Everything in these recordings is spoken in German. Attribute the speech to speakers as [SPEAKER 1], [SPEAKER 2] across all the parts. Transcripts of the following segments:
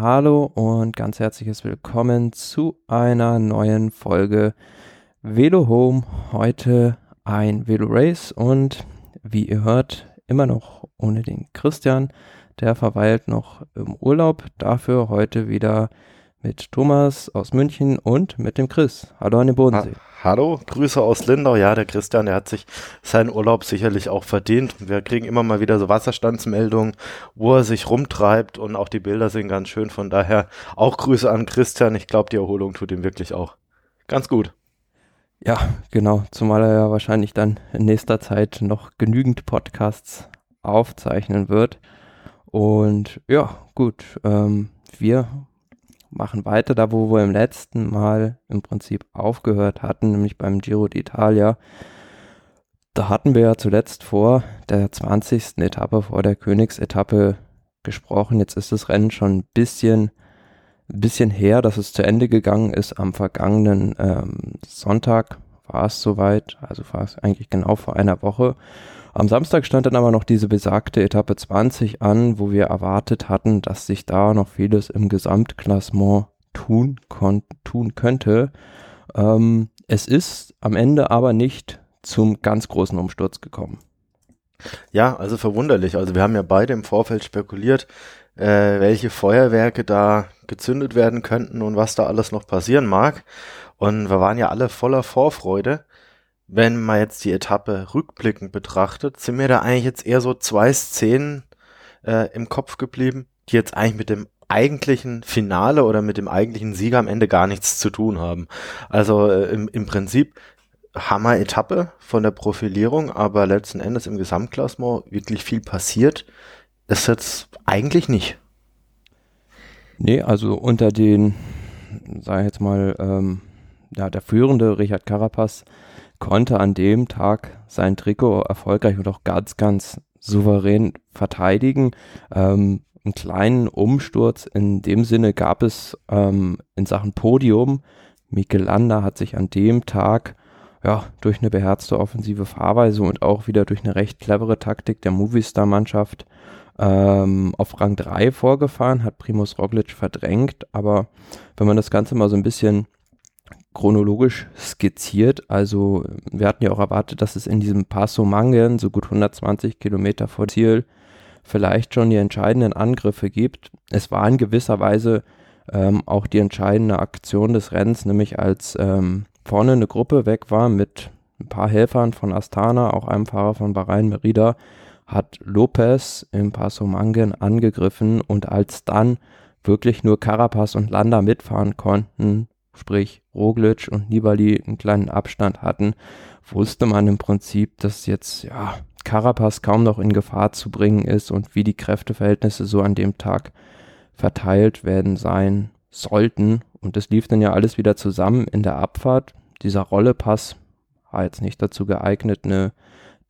[SPEAKER 1] Hallo und ganz herzliches Willkommen zu einer neuen Folge Velo Home. Heute ein Velo Race und wie ihr hört, immer noch ohne den Christian. Der verweilt noch im Urlaub. Dafür heute wieder mit Thomas aus München und mit dem Chris. Hallo an den Bodensee. Ha
[SPEAKER 2] Hallo, Grüße aus Lindau. Ja, der Christian, der hat sich seinen Urlaub sicherlich auch verdient. Wir kriegen immer mal wieder so Wasserstandsmeldungen, wo er sich rumtreibt und auch die Bilder sind ganz schön. Von daher auch Grüße an Christian. Ich glaube, die Erholung tut ihm wirklich auch ganz gut.
[SPEAKER 1] Ja, genau. Zumal er ja wahrscheinlich dann in nächster Zeit noch genügend Podcasts aufzeichnen wird. Und ja, gut. Ähm, wir machen weiter da, wo wir im letzten Mal im Prinzip aufgehört hatten, nämlich beim Giro d'Italia. Da hatten wir ja zuletzt vor der 20. Etappe, vor der Königsetappe gesprochen. Jetzt ist das Rennen schon ein bisschen, bisschen her, dass es zu Ende gegangen ist. Am vergangenen ähm, Sonntag war es soweit, also war es eigentlich genau vor einer Woche. Am Samstag stand dann aber noch diese besagte Etappe 20 an, wo wir erwartet hatten, dass sich da noch vieles im Gesamtklassement tun, tun könnte. Ähm, es ist am Ende aber nicht zum ganz großen Umsturz gekommen.
[SPEAKER 2] Ja, also verwunderlich. Also wir haben ja beide im Vorfeld spekuliert, äh, welche Feuerwerke da gezündet werden könnten und was da alles noch passieren mag. Und wir waren ja alle voller Vorfreude wenn man jetzt die Etappe rückblickend betrachtet, sind mir da eigentlich jetzt eher so zwei Szenen äh, im Kopf geblieben, die jetzt eigentlich mit dem eigentlichen Finale oder mit dem eigentlichen Sieger am Ende gar nichts zu tun haben. Also äh, im, im Prinzip Hammer-Etappe von der Profilierung, aber letzten Endes im Gesamtklassement wirklich viel passiert, ist jetzt eigentlich nicht.
[SPEAKER 1] Nee, also unter den, sag ich jetzt mal, ähm, ja, der führende Richard Carapaz konnte an dem Tag sein Trikot erfolgreich und auch ganz, ganz souverän verteidigen. Ähm, einen kleinen Umsturz in dem Sinne gab es ähm, in Sachen Podium. Mikel Landa hat sich an dem Tag ja, durch eine beherzte offensive Fahrweise und auch wieder durch eine recht clevere Taktik der Movistar-Mannschaft ähm, auf Rang 3 vorgefahren, hat Primus Roglic verdrängt, aber wenn man das Ganze mal so ein bisschen chronologisch skizziert. Also wir hatten ja auch erwartet, dass es in diesem Passo Mangen, so gut 120 Kilometer vor Ziel, vielleicht schon die entscheidenden Angriffe gibt. Es war in gewisser Weise ähm, auch die entscheidende Aktion des Rennens, nämlich als ähm, vorne eine Gruppe weg war mit ein paar Helfern von Astana, auch einem Fahrer von Bahrain Merida, hat Lopez im Passo Mangen angegriffen und als dann wirklich nur Carapaz und Landa mitfahren konnten, sprich Roglic und Nibali einen kleinen Abstand hatten, wusste man im Prinzip, dass jetzt ja Carapaz kaum noch in Gefahr zu bringen ist und wie die Kräfteverhältnisse so an dem Tag verteilt werden sein sollten. Und das lief dann ja alles wieder zusammen in der Abfahrt. Dieser Rollepass war jetzt nicht dazu geeignet, eine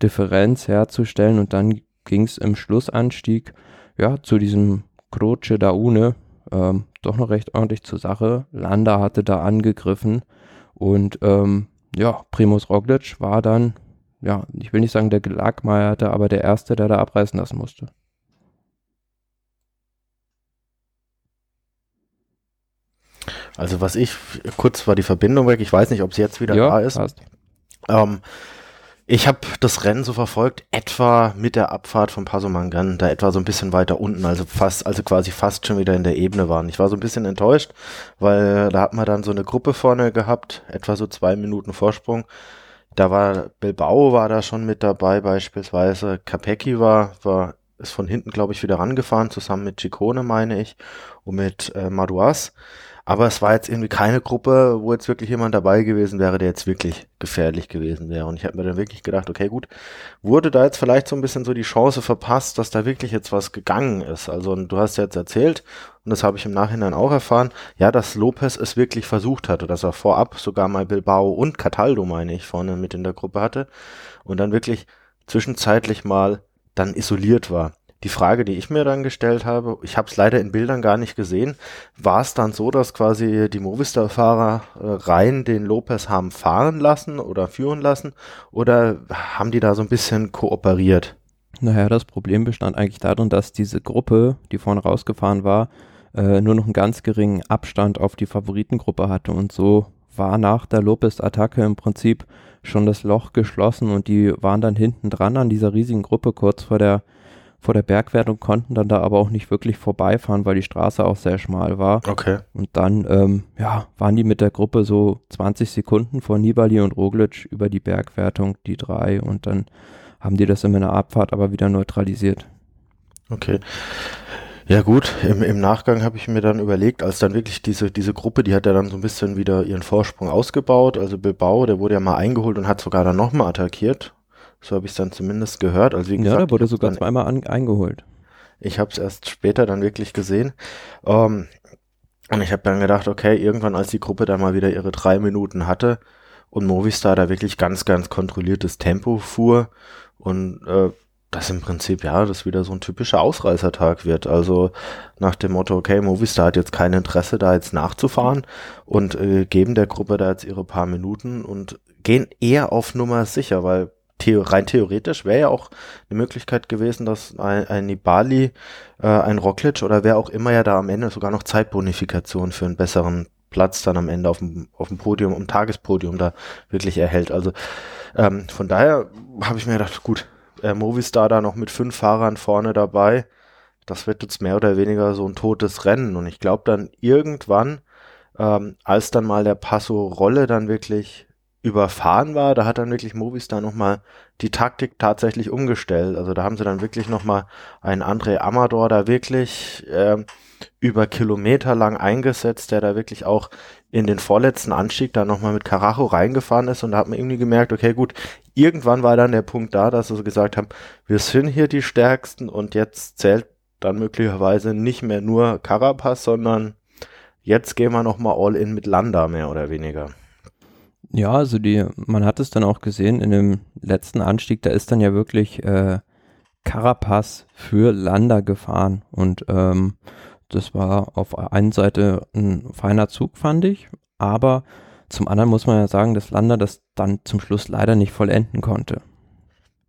[SPEAKER 1] Differenz herzustellen. Und dann ging es im Schlussanstieg ja zu diesem Croce da Une, ähm, doch noch recht ordentlich zur Sache. Landa hatte da angegriffen und ähm, ja, Primus Roglic war dann, ja, ich will nicht sagen der Gelagmeierte, aber der Erste, der da abreißen lassen musste.
[SPEAKER 2] Also was ich, kurz war die Verbindung weg, ich weiß nicht, ob sie jetzt wieder ja, da ist. Ähm, ich habe das Rennen so verfolgt, etwa mit der Abfahrt von Pasomangan, da etwa so ein bisschen weiter unten, also fast, also quasi fast schon wieder in der Ebene waren. Ich war so ein bisschen enttäuscht, weil da hat man dann so eine Gruppe vorne gehabt, etwa so zwei Minuten Vorsprung. Da war Bilbao war da schon mit dabei beispielsweise, Capecchi war, war ist von hinten glaube ich wieder rangefahren, zusammen mit Ciccone meine ich und mit äh, Madouas. Aber es war jetzt irgendwie keine Gruppe, wo jetzt wirklich jemand dabei gewesen wäre, der jetzt wirklich gefährlich gewesen wäre. Und ich habe mir dann wirklich gedacht, okay, gut, wurde da jetzt vielleicht so ein bisschen so die Chance verpasst, dass da wirklich jetzt was gegangen ist. Also du hast ja jetzt erzählt, und das habe ich im Nachhinein auch erfahren, ja, dass Lopez es wirklich versucht hatte, dass er vorab sogar mal Bilbao und Cataldo, meine ich, vorne mit in der Gruppe hatte und dann wirklich zwischenzeitlich mal dann isoliert war. Die Frage, die ich mir dann gestellt habe, ich habe es leider in Bildern gar nicht gesehen, war es dann so, dass quasi die Movistar-Fahrer äh, rein den Lopez haben fahren lassen oder führen lassen oder haben die da so ein bisschen kooperiert?
[SPEAKER 1] Naja, das Problem bestand eigentlich darin, dass diese Gruppe, die vorne rausgefahren war, äh, nur noch einen ganz geringen Abstand auf die Favoritengruppe hatte und so war nach der Lopez-Attacke im Prinzip schon das Loch geschlossen und die waren dann hinten dran an dieser riesigen Gruppe kurz vor der vor der Bergwertung, konnten dann da aber auch nicht wirklich vorbeifahren, weil die Straße auch sehr schmal war.
[SPEAKER 2] Okay.
[SPEAKER 1] Und dann, ähm, ja, waren die mit der Gruppe so 20 Sekunden vor Nibali und Roglic über die Bergwertung, die drei, und dann haben die das in einer Abfahrt aber wieder neutralisiert.
[SPEAKER 2] Okay. Ja gut, im, im Nachgang habe ich mir dann überlegt, als dann wirklich diese, diese Gruppe, die hat ja dann so ein bisschen wieder ihren Vorsprung ausgebaut. Also Bilbao, der wurde ja mal eingeholt und hat sogar dann nochmal attackiert. So habe ich es dann zumindest gehört. Also wie
[SPEAKER 1] ja, gesagt, der wurde sogar zweimal an, eingeholt.
[SPEAKER 2] Ich habe es erst später dann wirklich gesehen. Ähm, und ich habe dann gedacht, okay, irgendwann als die Gruppe dann mal wieder ihre drei Minuten hatte und Movistar da wirklich ganz, ganz kontrolliertes Tempo fuhr und äh, das im Prinzip, ja, das wieder so ein typischer Ausreißertag wird. Also nach dem Motto, okay, Movistar hat jetzt kein Interesse, da jetzt nachzufahren und äh, geben der Gruppe da jetzt ihre paar Minuten und gehen eher auf Nummer sicher, weil theo rein theoretisch wäre ja auch eine Möglichkeit gewesen, dass ein, ein Nibali, äh, ein Roglic oder wer auch immer ja da am Ende sogar noch Zeitbonifikation für einen besseren Platz dann am Ende auf dem, auf dem Podium, im Tagespodium da wirklich erhält. Also ähm, von daher habe ich mir gedacht, gut, äh, Movistar da noch mit fünf Fahrern vorne dabei. Das wird jetzt mehr oder weniger so ein totes Rennen. Und ich glaube dann irgendwann, ähm, als dann mal der Passo Rolle dann wirklich überfahren war, da hat dann wirklich Movistar nochmal die Taktik tatsächlich umgestellt. Also da haben sie dann wirklich nochmal einen André Amador da wirklich äh, über Kilometer lang eingesetzt, der da wirklich auch in den vorletzten Anstieg da nochmal mit Carajo reingefahren ist und da hat man irgendwie gemerkt, okay gut, irgendwann war dann der Punkt da, dass sie gesagt haben, wir sind hier die Stärksten und jetzt zählt dann möglicherweise nicht mehr nur Carapaz, sondern jetzt gehen wir nochmal all in mit Landa mehr oder weniger.
[SPEAKER 1] Ja, also die, man hat es dann auch gesehen in dem letzten Anstieg, da ist dann ja wirklich äh, Carapaz für Landa gefahren und ähm, das war auf der einen Seite ein feiner Zug, fand ich, aber zum anderen muss man ja sagen, dass Landa das dann zum Schluss leider nicht vollenden konnte.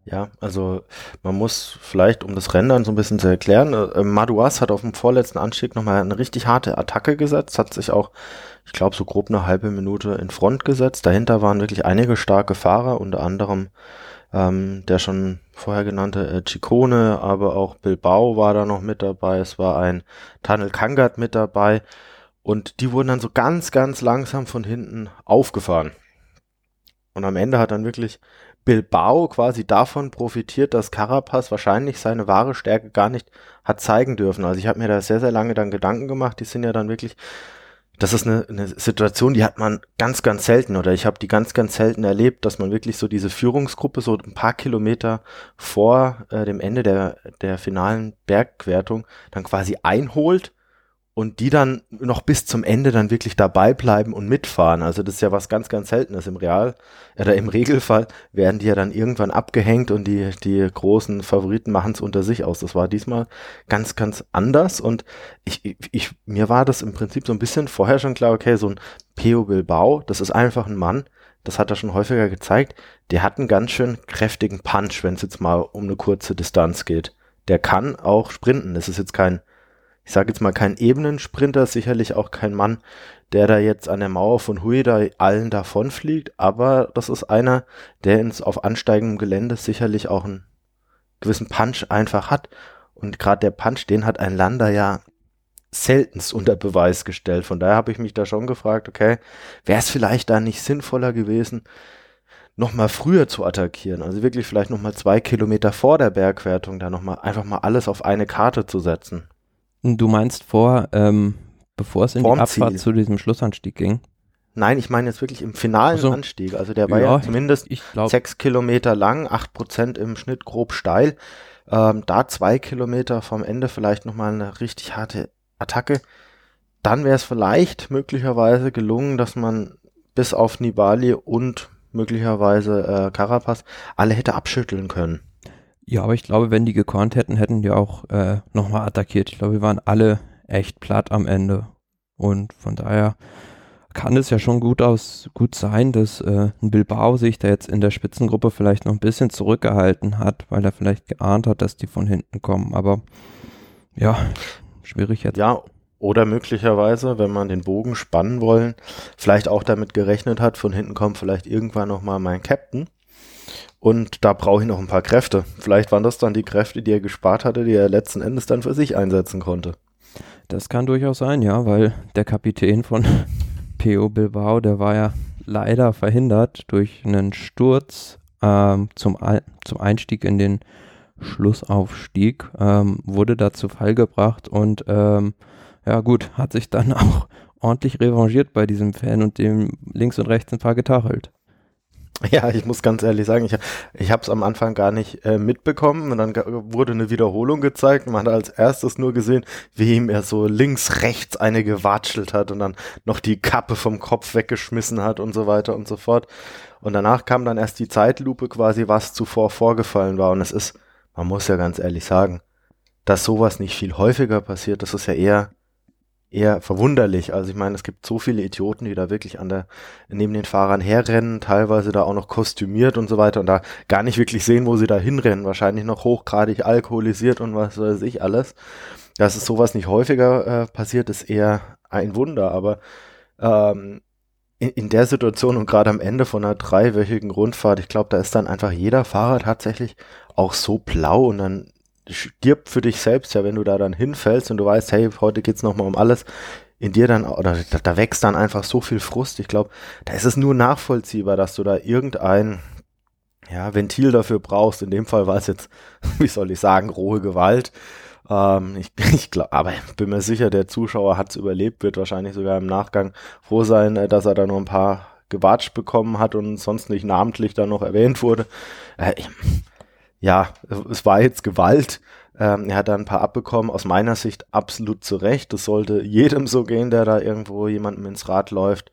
[SPEAKER 2] Ja, also man muss vielleicht, um das Rennen dann so ein bisschen zu erklären, äh, Madouas hat auf dem vorletzten Anstieg nochmal eine richtig harte Attacke gesetzt, hat sich auch, ich glaube, so grob eine halbe Minute in Front gesetzt. Dahinter waren wirklich einige starke Fahrer, unter anderem ähm, der schon vorher genannte äh, Ciccone, aber auch Bilbao war da noch mit dabei. Es war ein Tunnel Kangat mit dabei. Und die wurden dann so ganz, ganz langsam von hinten aufgefahren. Und am Ende hat dann wirklich Bilbao quasi davon profitiert, dass Carapaz wahrscheinlich seine wahre Stärke gar nicht hat zeigen dürfen. Also ich habe mir da sehr, sehr lange dann Gedanken gemacht. Die sind ja dann wirklich das ist eine, eine Situation, die hat man ganz, ganz selten oder ich habe die ganz, ganz selten erlebt, dass man wirklich so diese Führungsgruppe so ein paar Kilometer vor äh, dem Ende der, der finalen Bergwertung dann quasi einholt und die dann noch bis zum Ende dann wirklich dabei bleiben und mitfahren. Also das ist ja was ganz, ganz Seltenes im Real oder im Regelfall werden die ja dann irgendwann abgehängt und die, die großen Favoriten machen es unter sich aus. Das war diesmal ganz, ganz anders und ich, ich, mir war das im Prinzip so ein bisschen vorher schon klar, okay, so ein Peo Bilbao, das ist einfach ein Mann, das hat er schon häufiger gezeigt, der hat einen ganz schön kräftigen Punch, wenn es jetzt mal um eine kurze Distanz geht. Der kann auch sprinten. Das ist jetzt kein ich sage jetzt mal kein Ebenensprinter, sicherlich auch kein Mann, der da jetzt an der Mauer von Huida allen davonfliegt, aber das ist einer, der ins auf ansteigendem Gelände sicherlich auch einen gewissen Punch einfach hat. Und gerade der Punch, den hat ein Lander ja seltenst unter Beweis gestellt. Von daher habe ich mich da schon gefragt, okay, wäre es vielleicht da nicht sinnvoller gewesen, nochmal früher zu attackieren, also wirklich vielleicht nochmal zwei Kilometer vor der Bergwertung da nochmal einfach mal alles auf eine Karte zu setzen.
[SPEAKER 1] Du meinst vor, ähm, bevor es in Vorm die Abfahrt Ziel. zu diesem Schlussanstieg ging?
[SPEAKER 2] Nein, ich meine jetzt wirklich im finalen also, Anstieg. Also der war ja, ja zumindest sechs Kilometer lang, acht Prozent im Schnitt grob steil. Ähm, da zwei Kilometer vom Ende vielleicht nochmal eine richtig harte Attacke. Dann wäre es vielleicht möglicherweise gelungen, dass man bis auf Nibali und möglicherweise äh, Carapaz alle hätte abschütteln können.
[SPEAKER 1] Ja, aber ich glaube, wenn die gekonnt hätten, hätten die auch äh, nochmal attackiert. Ich glaube, wir waren alle echt platt am Ende. Und von daher kann es ja schon gut aus gut sein, dass äh, ein Bilbao sich da jetzt in der Spitzengruppe vielleicht noch ein bisschen zurückgehalten hat, weil er vielleicht geahnt hat, dass die von hinten kommen. Aber ja, schwierig jetzt.
[SPEAKER 2] Ja, Oder möglicherweise, wenn man den Bogen spannen wollen, vielleicht auch damit gerechnet hat, von hinten kommt vielleicht irgendwann nochmal mein Captain. Und da brauche ich noch ein paar Kräfte. Vielleicht waren das dann die Kräfte, die er gespart hatte, die er letzten Endes dann für sich einsetzen konnte.
[SPEAKER 1] Das kann durchaus sein, ja, weil der Kapitän von PO Bilbao, der war ja leider verhindert durch einen Sturz ähm, zum, zum Einstieg in den Schlussaufstieg, ähm, wurde da zu Fall gebracht und ähm, ja gut, hat sich dann auch ordentlich revanchiert bei diesem Fan und dem links und rechts ein paar getachelt.
[SPEAKER 2] Ja, ich muss ganz ehrlich sagen, ich, ich habe es am Anfang gar nicht äh, mitbekommen und dann wurde eine Wiederholung gezeigt. Und man hat als erstes nur gesehen, wie ihm er so links, rechts eine gewatschelt hat und dann noch die Kappe vom Kopf weggeschmissen hat und so weiter und so fort. Und danach kam dann erst die Zeitlupe quasi, was zuvor vorgefallen war. Und es ist, man muss ja ganz ehrlich sagen, dass sowas nicht viel häufiger passiert, das ist ja eher eher verwunderlich. Also ich meine, es gibt so viele Idioten, die da wirklich an der, neben den Fahrern herrennen, teilweise da auch noch kostümiert und so weiter und da gar nicht wirklich sehen, wo sie da hinrennen. Wahrscheinlich noch hochgradig alkoholisiert und was weiß ich alles. Dass es sowas nicht häufiger äh, passiert, ist eher ein Wunder, aber ähm, in, in der Situation und gerade am Ende von einer dreiwöchigen Rundfahrt, ich glaube, da ist dann einfach jeder Fahrer tatsächlich auch so blau und dann stirbt für dich selbst, ja, wenn du da dann hinfällst und du weißt, hey, heute geht's nochmal um alles, in dir dann, oder da, da wächst dann einfach so viel Frust. Ich glaube, da ist es nur nachvollziehbar, dass du da irgendein, ja, Ventil dafür brauchst. In dem Fall war es jetzt, wie soll ich sagen, rohe Gewalt. Ähm, ich ich glaube, aber bin mir sicher, der Zuschauer hat's überlebt, wird wahrscheinlich sogar im Nachgang froh sein, äh, dass er da nur ein paar gewatscht bekommen hat und sonst nicht namentlich da noch erwähnt wurde. Äh, ja, es war jetzt Gewalt. Ähm, er hat da ein paar abbekommen, aus meiner Sicht absolut zu Recht. Das sollte jedem so gehen, der da irgendwo jemandem ins Rad läuft.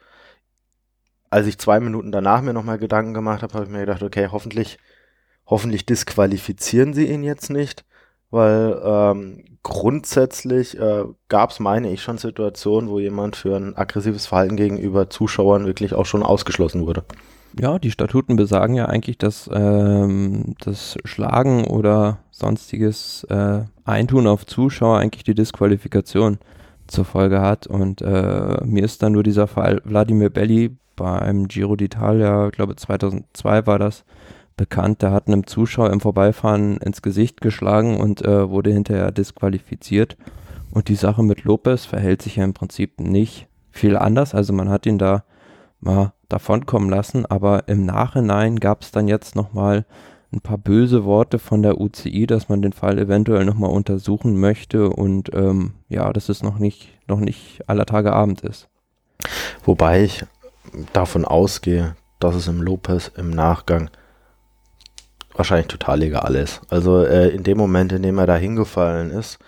[SPEAKER 2] Als ich zwei Minuten danach mir nochmal Gedanken gemacht habe, habe ich mir gedacht, okay, hoffentlich, hoffentlich disqualifizieren sie ihn jetzt nicht, weil ähm, grundsätzlich äh, gab es, meine ich, schon Situationen, wo jemand für ein aggressives Verhalten gegenüber Zuschauern wirklich auch schon ausgeschlossen wurde.
[SPEAKER 1] Ja, die Statuten besagen ja eigentlich, dass ähm, das Schlagen oder sonstiges äh, Eintun auf Zuschauer eigentlich die Disqualifikation zur Folge hat. Und äh, mir ist dann nur dieser Fall Wladimir Belli beim Giro d'Italia, glaube 2002 war das, bekannt. Der hat einem Zuschauer im Vorbeifahren ins Gesicht geschlagen und äh, wurde hinterher disqualifiziert. Und die Sache mit Lopez verhält sich ja im Prinzip nicht viel anders. Also man hat ihn da mal davonkommen lassen, aber im Nachhinein gab es dann jetzt nochmal ein paar böse Worte von der UCI, dass man den Fall eventuell nochmal untersuchen möchte und ähm, ja, dass es noch nicht, noch nicht aller Tage Abend ist.
[SPEAKER 2] Wobei ich davon ausgehe, dass es im Lopez im Nachgang wahrscheinlich total egal ist. Also äh, in dem Moment, in dem er da hingefallen ist,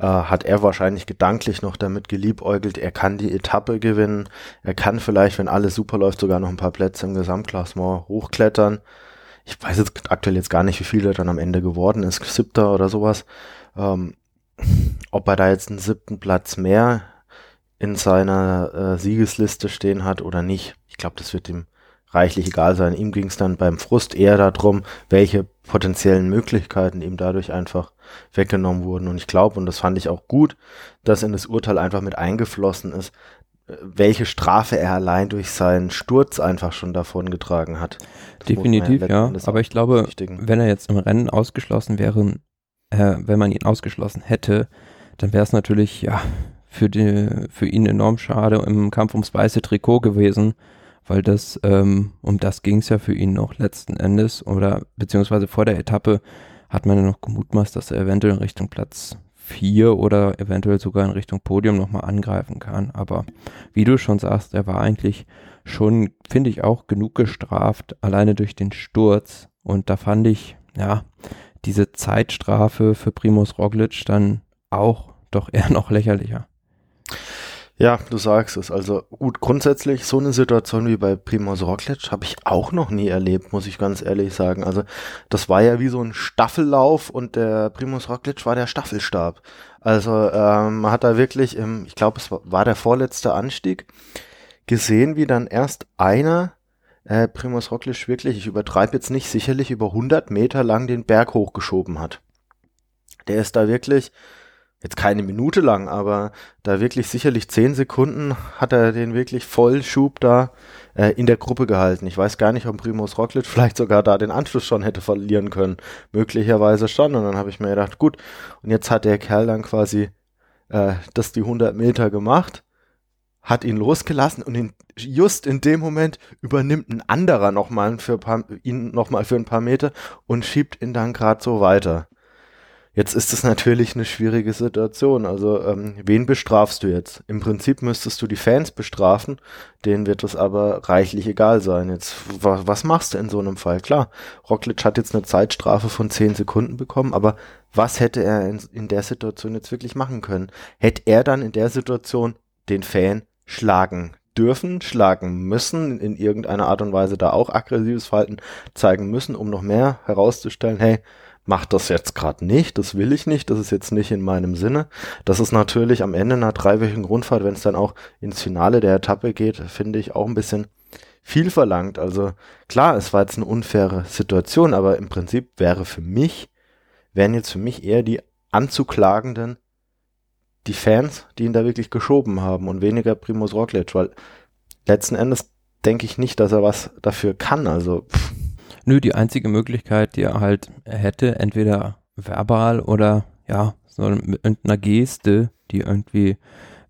[SPEAKER 2] äh, hat er wahrscheinlich gedanklich noch damit geliebäugelt, er kann die Etappe gewinnen, er kann vielleicht, wenn alles super läuft, sogar noch ein paar Plätze im Gesamtklassement hochklettern. Ich weiß jetzt aktuell jetzt gar nicht, wie viel er dann am Ende geworden ist, siebter oder sowas. Ähm, ob er da jetzt einen siebten Platz mehr in seiner äh, Siegesliste stehen hat oder nicht. Ich glaube, das wird ihm reichlich egal sein. Ihm ging es dann beim Frust eher darum, welche potenziellen Möglichkeiten ihm dadurch einfach weggenommen wurden. Und ich glaube, und das fand ich auch gut, dass in das Urteil einfach mit eingeflossen ist, äh, welche Strafe er allein durch seinen Sturz einfach schon davon getragen hat.
[SPEAKER 1] Das Definitiv, ja. Aber ich glaube, wenn er jetzt im Rennen ausgeschlossen wäre, äh, wenn man ihn ausgeschlossen hätte, dann wäre es natürlich, ja, für, die, für ihn enorm schade im Kampf ums weiße Trikot gewesen, weil das, ähm, um das ging es ja für ihn noch letzten Endes oder beziehungsweise vor der Etappe hat man ja noch gemutmaßt, dass er eventuell in Richtung Platz 4 oder eventuell sogar in Richtung Podium nochmal angreifen kann. Aber wie du schon sagst, er war eigentlich schon, finde ich, auch genug gestraft, alleine durch den Sturz. Und da fand ich, ja, diese Zeitstrafe für Primus Roglic dann auch doch eher noch lächerlicher.
[SPEAKER 2] Ja, du sagst es. Also gut, grundsätzlich so eine Situation wie bei Primoz Roglic habe ich auch noch nie erlebt, muss ich ganz ehrlich sagen. Also das war ja wie so ein Staffellauf und der Primoz Roglic war der Staffelstab. Also ähm, man hat da wirklich, im, ich glaube es war, war der vorletzte Anstieg, gesehen, wie dann erst einer äh, Primoz Roglic wirklich, ich übertreibe jetzt nicht, sicherlich über 100 Meter lang den Berg hochgeschoben hat. Der ist da wirklich jetzt keine Minute lang, aber da wirklich sicherlich zehn Sekunden hat er den wirklich Vollschub da äh, in der Gruppe gehalten. Ich weiß gar nicht, ob Primus Roglic vielleicht sogar da den Anschluss schon hätte verlieren können. Möglicherweise schon. Und dann habe ich mir gedacht, gut, und jetzt hat der Kerl dann quasi äh, das die 100 Meter gemacht, hat ihn losgelassen und in, just in dem Moment übernimmt ein anderer nochmal für paar, ihn nochmal für ein paar Meter und schiebt ihn dann gerade so weiter. Jetzt ist es natürlich eine schwierige Situation. Also, ähm, wen bestrafst du jetzt? Im Prinzip müsstest du die Fans bestrafen, denen wird es aber reichlich egal sein. Jetzt, wa was machst du in so einem Fall? Klar, Roglic hat jetzt eine Zeitstrafe von 10 Sekunden bekommen, aber was hätte er in, in der Situation jetzt wirklich machen können? Hätte er dann in der Situation den Fan schlagen dürfen, schlagen müssen, in irgendeiner Art und Weise da auch aggressives Verhalten zeigen müssen, um noch mehr herauszustellen, hey, mach das jetzt gerade nicht, das will ich nicht, das ist jetzt nicht in meinem Sinne. Das ist natürlich am Ende einer dreiwöchigen Rundfahrt, wenn es dann auch ins Finale der Etappe geht, finde ich auch ein bisschen viel verlangt. Also klar, es war jetzt eine unfaire Situation, aber im Prinzip wäre für mich, wären jetzt für mich eher die Anzuklagenden die Fans, die ihn da wirklich geschoben haben und weniger Primus Roglic, weil letzten Endes denke ich nicht, dass er was dafür kann. Also pff,
[SPEAKER 1] Nö, die einzige Möglichkeit, die er halt hätte, entweder verbal oder ja, so mit irgendeiner Geste, die irgendwie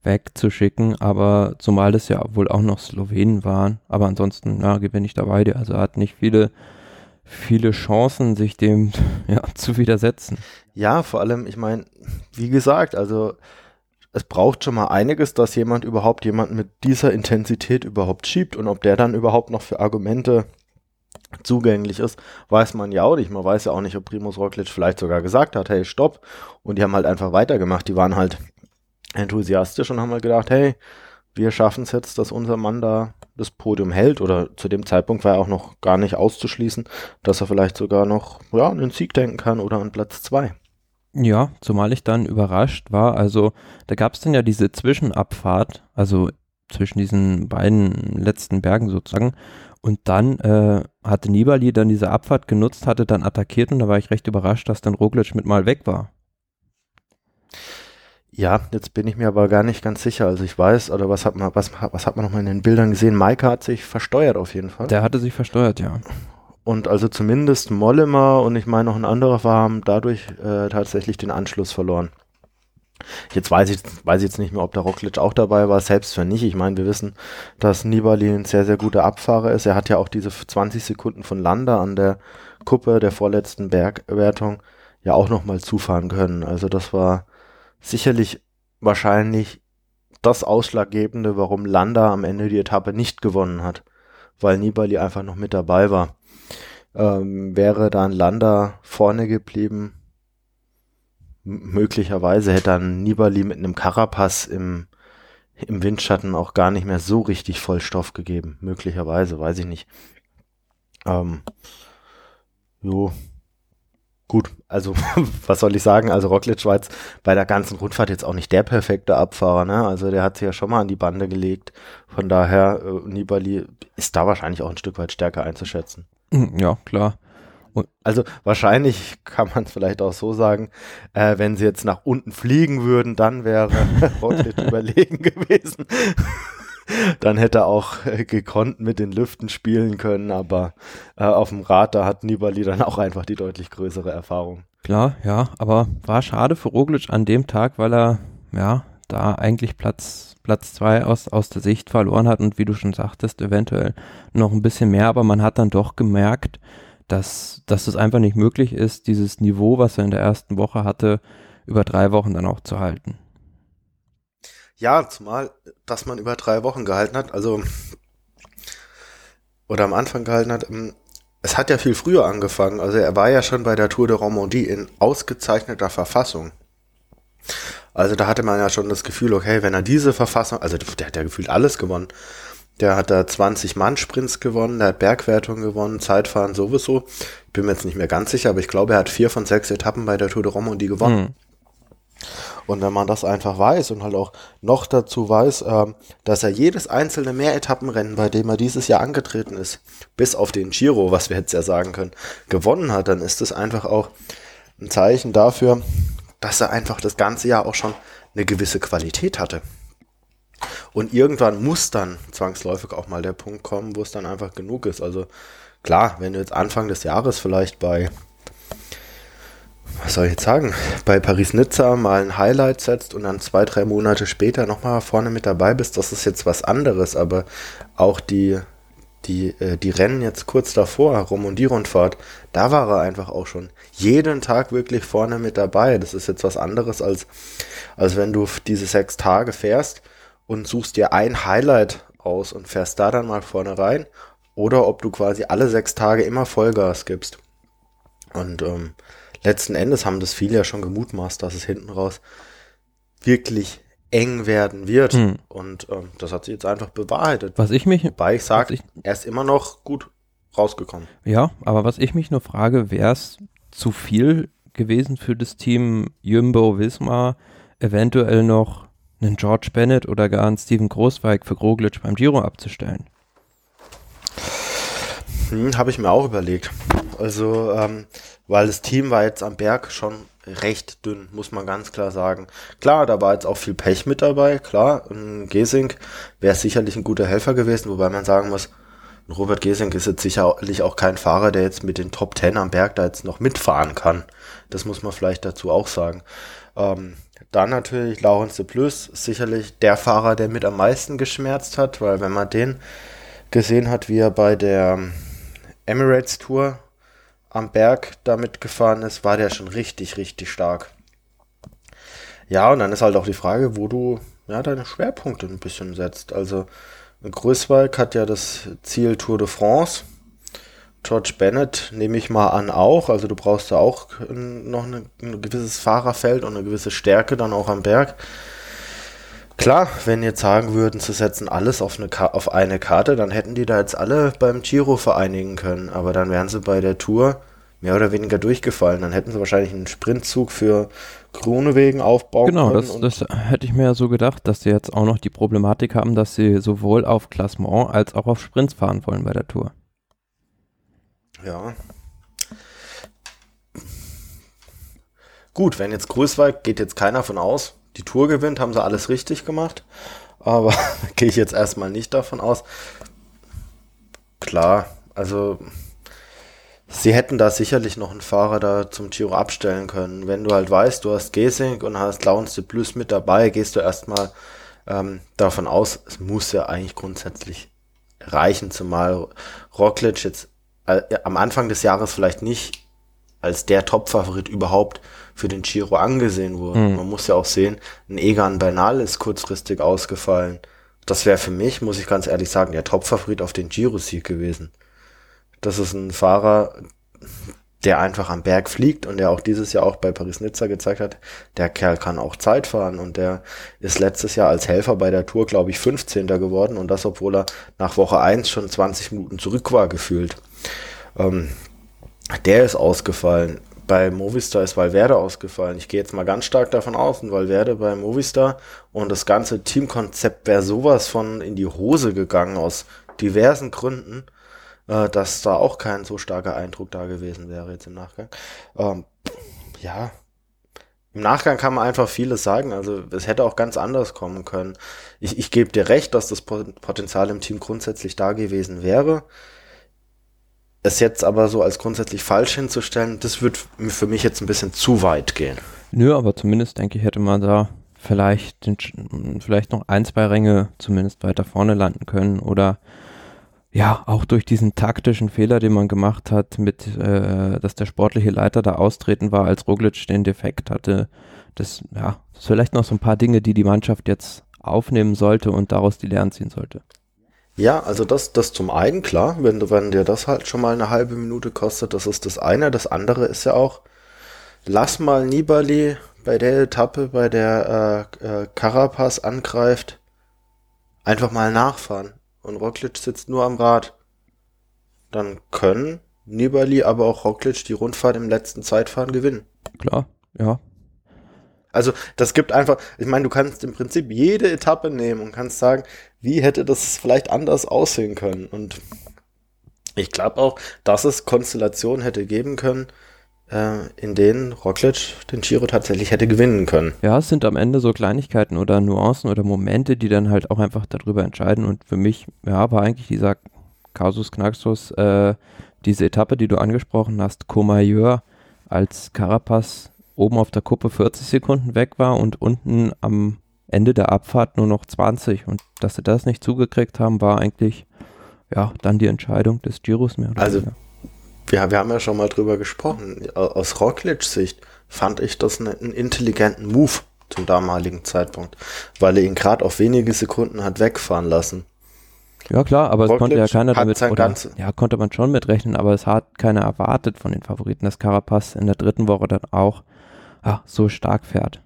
[SPEAKER 1] wegzuschicken, aber zumal das ja wohl auch noch Slowenen waren, aber ansonsten, ja, bin ich dabei. Also er hat nicht viele, viele Chancen, sich dem ja, zu widersetzen.
[SPEAKER 2] Ja, vor allem, ich meine, wie gesagt, also es braucht schon mal einiges, dass jemand überhaupt jemanden mit dieser Intensität überhaupt schiebt und ob der dann überhaupt noch für Argumente zugänglich ist, weiß man ja auch nicht. Man weiß ja auch nicht, ob Primus Roglic vielleicht sogar gesagt hat, hey, stopp. Und die haben halt einfach weitergemacht. Die waren halt enthusiastisch und haben halt gedacht, hey, wir schaffen es jetzt, dass unser Mann da das Podium hält. Oder zu dem Zeitpunkt war er auch noch gar nicht auszuschließen, dass er vielleicht sogar noch ja, an den Sieg denken kann oder an Platz zwei.
[SPEAKER 1] Ja, zumal ich dann überrascht war. Also da gab es dann ja diese Zwischenabfahrt, also zwischen diesen beiden letzten Bergen sozusagen. Und dann äh, hatte Nibali dann diese Abfahrt genutzt, hatte dann attackiert und da war ich recht überrascht, dass dann Roglic mit mal weg war.
[SPEAKER 2] Ja, jetzt bin ich mir aber gar nicht ganz sicher. Also ich weiß, oder was hat man, was, was hat man nochmal in den Bildern gesehen? Maika hat sich versteuert auf jeden Fall.
[SPEAKER 1] Der hatte sich versteuert, ja.
[SPEAKER 2] Und also zumindest Mollema und ich meine noch ein anderer haben dadurch äh, tatsächlich den Anschluss verloren. Jetzt weiß ich, weiß ich jetzt nicht mehr, ob der Roglic auch dabei war, selbst wenn nicht. Ich meine, wir wissen, dass Nibali ein sehr, sehr guter Abfahrer ist. Er hat ja auch diese 20 Sekunden von Landa an der Kuppe der vorletzten Bergwertung ja auch nochmal zufahren können. Also das war sicherlich wahrscheinlich das Ausschlaggebende, warum Landa am Ende die Etappe nicht gewonnen hat, weil Nibali einfach noch mit dabei war. Ähm, wäre dann Landa vorne geblieben, möglicherweise hätte dann Nibali mit einem Carapaz im, im Windschatten auch gar nicht mehr so richtig voll Stoff gegeben. Möglicherweise, weiß ich nicht. Ähm, jo. Gut, also was soll ich sagen? Also war jetzt bei der ganzen Rundfahrt jetzt auch nicht der perfekte Abfahrer, ne? Also der hat sich ja schon mal an die Bande gelegt. Von daher, äh, Nibali ist da wahrscheinlich auch ein Stück weit stärker einzuschätzen.
[SPEAKER 1] Ja, klar.
[SPEAKER 2] Und also wahrscheinlich kann man es vielleicht auch so sagen, äh, wenn sie jetzt nach unten fliegen würden, dann wäre Roglic überlegen gewesen. dann hätte er auch äh, gekonnt mit den Lüften spielen können, aber äh, auf dem Rad, da hat Nibali dann auch einfach die deutlich größere Erfahrung.
[SPEAKER 1] Klar, ja, aber war schade für Roglic an dem Tag, weil er, ja, da eigentlich Platz, Platz zwei aus, aus der Sicht verloren hat und wie du schon sagtest, eventuell noch ein bisschen mehr, aber man hat dann doch gemerkt, dass, dass es einfach nicht möglich ist, dieses Niveau, was er in der ersten Woche hatte, über drei Wochen dann auch zu halten.
[SPEAKER 2] Ja, zumal, dass man über drei Wochen gehalten hat, also oder am Anfang gehalten hat, ähm, es hat ja viel früher angefangen. Also er war ja schon bei der Tour de Romandie in ausgezeichneter Verfassung. Also da hatte man ja schon das Gefühl, okay, wenn er diese Verfassung, also der hat ja gefühlt alles gewonnen. Der hat da 20 Mann-Sprints gewonnen, der hat Bergwertung gewonnen, Zeitfahren sowieso. Ich bin mir jetzt nicht mehr ganz sicher, aber ich glaube, er hat vier von sechs Etappen bei der Tour de Romandie gewonnen. Mhm. Und wenn man das einfach weiß und halt auch noch dazu weiß, ähm, dass er jedes einzelne Mehretappenrennen, bei dem er dieses Jahr angetreten ist, bis auf den Giro, was wir jetzt ja sagen können, gewonnen hat, dann ist das einfach auch ein Zeichen dafür, dass er einfach das ganze Jahr auch schon eine gewisse Qualität hatte. Und irgendwann muss dann zwangsläufig auch mal der Punkt kommen, wo es dann einfach genug ist. Also klar, wenn du jetzt Anfang des Jahres vielleicht bei, was soll ich jetzt sagen, bei Paris-Nizza mal ein Highlight setzt und dann zwei, drei Monate später nochmal vorne mit dabei bist, das ist jetzt was anderes. Aber auch die, die, äh, die Rennen jetzt kurz davor, Rom und die Rundfahrt, da war er einfach auch schon jeden Tag wirklich vorne mit dabei. Das ist jetzt was anderes, als, als wenn du diese sechs Tage fährst und suchst dir ein Highlight aus und fährst da dann mal vorne rein oder ob du quasi alle sechs Tage immer Vollgas gibst. Und ähm, letzten Endes haben das viele ja schon gemutmaßt, dass es hinten raus wirklich eng werden wird. Hm. Und ähm, das hat sich jetzt einfach bewahrheitet.
[SPEAKER 1] Was ich mich.
[SPEAKER 2] Wobei ich sage, er ist immer noch gut rausgekommen.
[SPEAKER 1] Ja, aber was ich mich nur frage, wäre es zu viel gewesen für das Team Jumbo Wismar, eventuell noch einen George Bennett oder gar einen Steven Großweig für Groglitsch beim Giro abzustellen?
[SPEAKER 2] Hm, Habe ich mir auch überlegt. Also, ähm, weil das Team war jetzt am Berg schon recht dünn, muss man ganz klar sagen. Klar, da war jetzt auch viel Pech mit dabei, klar. Gesink wäre sicherlich ein guter Helfer gewesen, wobei man sagen muss, Robert Gesink ist jetzt sicherlich auch kein Fahrer, der jetzt mit den Top Ten am Berg da jetzt noch mitfahren kann. Das muss man vielleicht dazu auch sagen. Ähm, dann natürlich Laurens de Plus, sicherlich der Fahrer, der mit am meisten geschmerzt hat, weil wenn man den gesehen hat, wie er bei der Emirates Tour am Berg damit gefahren ist, war der schon richtig, richtig stark. Ja, und dann ist halt auch die Frage, wo du ja, deine Schwerpunkte ein bisschen setzt. Also Größwalk hat ja das Ziel Tour de France George Bennett nehme ich mal an auch. Also du brauchst da auch noch eine, ein gewisses Fahrerfeld und eine gewisse Stärke dann auch am Berg. Klar, wenn jetzt sagen würden, sie setzen alles auf eine, auf eine Karte, dann hätten die da jetzt alle beim Giro vereinigen können. Aber dann wären sie bei der Tour mehr oder weniger durchgefallen. Dann hätten sie wahrscheinlich einen Sprintzug für Grunewegen aufbauen
[SPEAKER 1] genau, können. Genau, das, das hätte ich mir ja so gedacht, dass sie jetzt auch noch die Problematik haben, dass sie sowohl auf Klassement als auch auf Sprints fahren wollen bei der Tour.
[SPEAKER 2] Ja. Gut, wenn jetzt Größwald, geht jetzt keiner von aus, die Tour gewinnt, haben sie alles richtig gemacht. Aber gehe ich jetzt erstmal nicht davon aus. Klar, also sie hätten da sicherlich noch einen Fahrer da zum Giro abstellen können. Wenn du halt weißt, du hast Gesing und hast Launce de Plus mit dabei, gehst du erstmal ähm, davon aus, es muss ja eigentlich grundsätzlich reichen, zumal Roglic jetzt äh, am Anfang des Jahres vielleicht nicht als der Top-Favorit überhaupt für den Giro angesehen wurde. Mhm. Man muss ja auch sehen, ein Egan Bernal ist kurzfristig ausgefallen. Das wäre für mich, muss ich ganz ehrlich sagen, der Top-Favorit auf den Giro-Sieg gewesen. Das ist ein Fahrer, der einfach am Berg fliegt und der auch dieses Jahr auch bei Paris-Nizza gezeigt hat, der Kerl kann auch Zeit fahren und der ist letztes Jahr als Helfer bei der Tour, glaube ich, 15. geworden und das, obwohl er nach Woche 1 schon 20 Minuten zurück war, gefühlt. Ähm, der ist ausgefallen. Bei Movistar ist Valverde ausgefallen. Ich gehe jetzt mal ganz stark davon aus, ein Valverde bei Movistar und das ganze Teamkonzept wäre sowas von in die Hose gegangen aus diversen Gründen, äh, dass da auch kein so starker Eindruck da gewesen wäre jetzt im Nachgang. Ähm, ja, im Nachgang kann man einfach vieles sagen. Also es hätte auch ganz anders kommen können. Ich, ich gebe dir recht, dass das Potenzial im Team grundsätzlich da gewesen wäre. Es jetzt aber so als grundsätzlich falsch hinzustellen, das wird für mich jetzt ein bisschen zu weit gehen.
[SPEAKER 1] Nö, aber zumindest denke ich, hätte man da vielleicht, den, vielleicht noch ein, zwei Ränge zumindest weiter vorne landen können oder ja, auch durch diesen taktischen Fehler, den man gemacht hat, mit, äh, dass der sportliche Leiter da austreten war, als Roglic den Defekt hatte. Das, ja, das ist vielleicht noch so ein paar Dinge, die die Mannschaft jetzt aufnehmen sollte und daraus die Lehren ziehen sollte.
[SPEAKER 2] Ja, also das, das zum einen, klar, wenn, wenn dir das halt schon mal eine halbe Minute kostet, das ist das eine. Das andere ist ja auch, lass mal Nibali bei der Etappe, bei der äh, äh, Carapaz angreift, einfach mal nachfahren. Und Roglic sitzt nur am Rad. Dann können Nibali, aber auch Roglic die Rundfahrt im letzten Zeitfahren gewinnen.
[SPEAKER 1] Klar, ja.
[SPEAKER 2] Also das gibt einfach, ich meine, du kannst im Prinzip jede Etappe nehmen und kannst sagen, wie hätte das vielleicht anders aussehen können. Und ich glaube auch, dass es Konstellationen hätte geben können, äh, in denen Roglic den Giro tatsächlich hätte gewinnen können.
[SPEAKER 1] Ja, es sind am Ende so Kleinigkeiten oder Nuancen oder Momente, die dann halt auch einfach darüber entscheiden. Und für mich, ja, war eigentlich dieser Casus Knaxus, äh, diese Etappe, die du angesprochen hast, Comayeur, als Carapaz oben auf der Kuppe 40 Sekunden weg war und unten am Ende der Abfahrt nur noch 20. Und dass sie das nicht zugekriegt haben, war eigentlich ja dann die Entscheidung des Giros mehr.
[SPEAKER 2] also weniger wir, wir haben ja schon mal drüber gesprochen. Aus Roglic-Sicht fand ich das einen intelligenten Move zum damaligen Zeitpunkt, weil er ihn gerade auf wenige Sekunden hat wegfahren lassen.
[SPEAKER 1] Ja klar, aber Roglic es konnte ja keiner damit, oder, ja, konnte man schon mitrechnen, aber es hat keiner erwartet von den Favoriten, dass Carapaz in der dritten Woche dann auch ja, so stark fährt.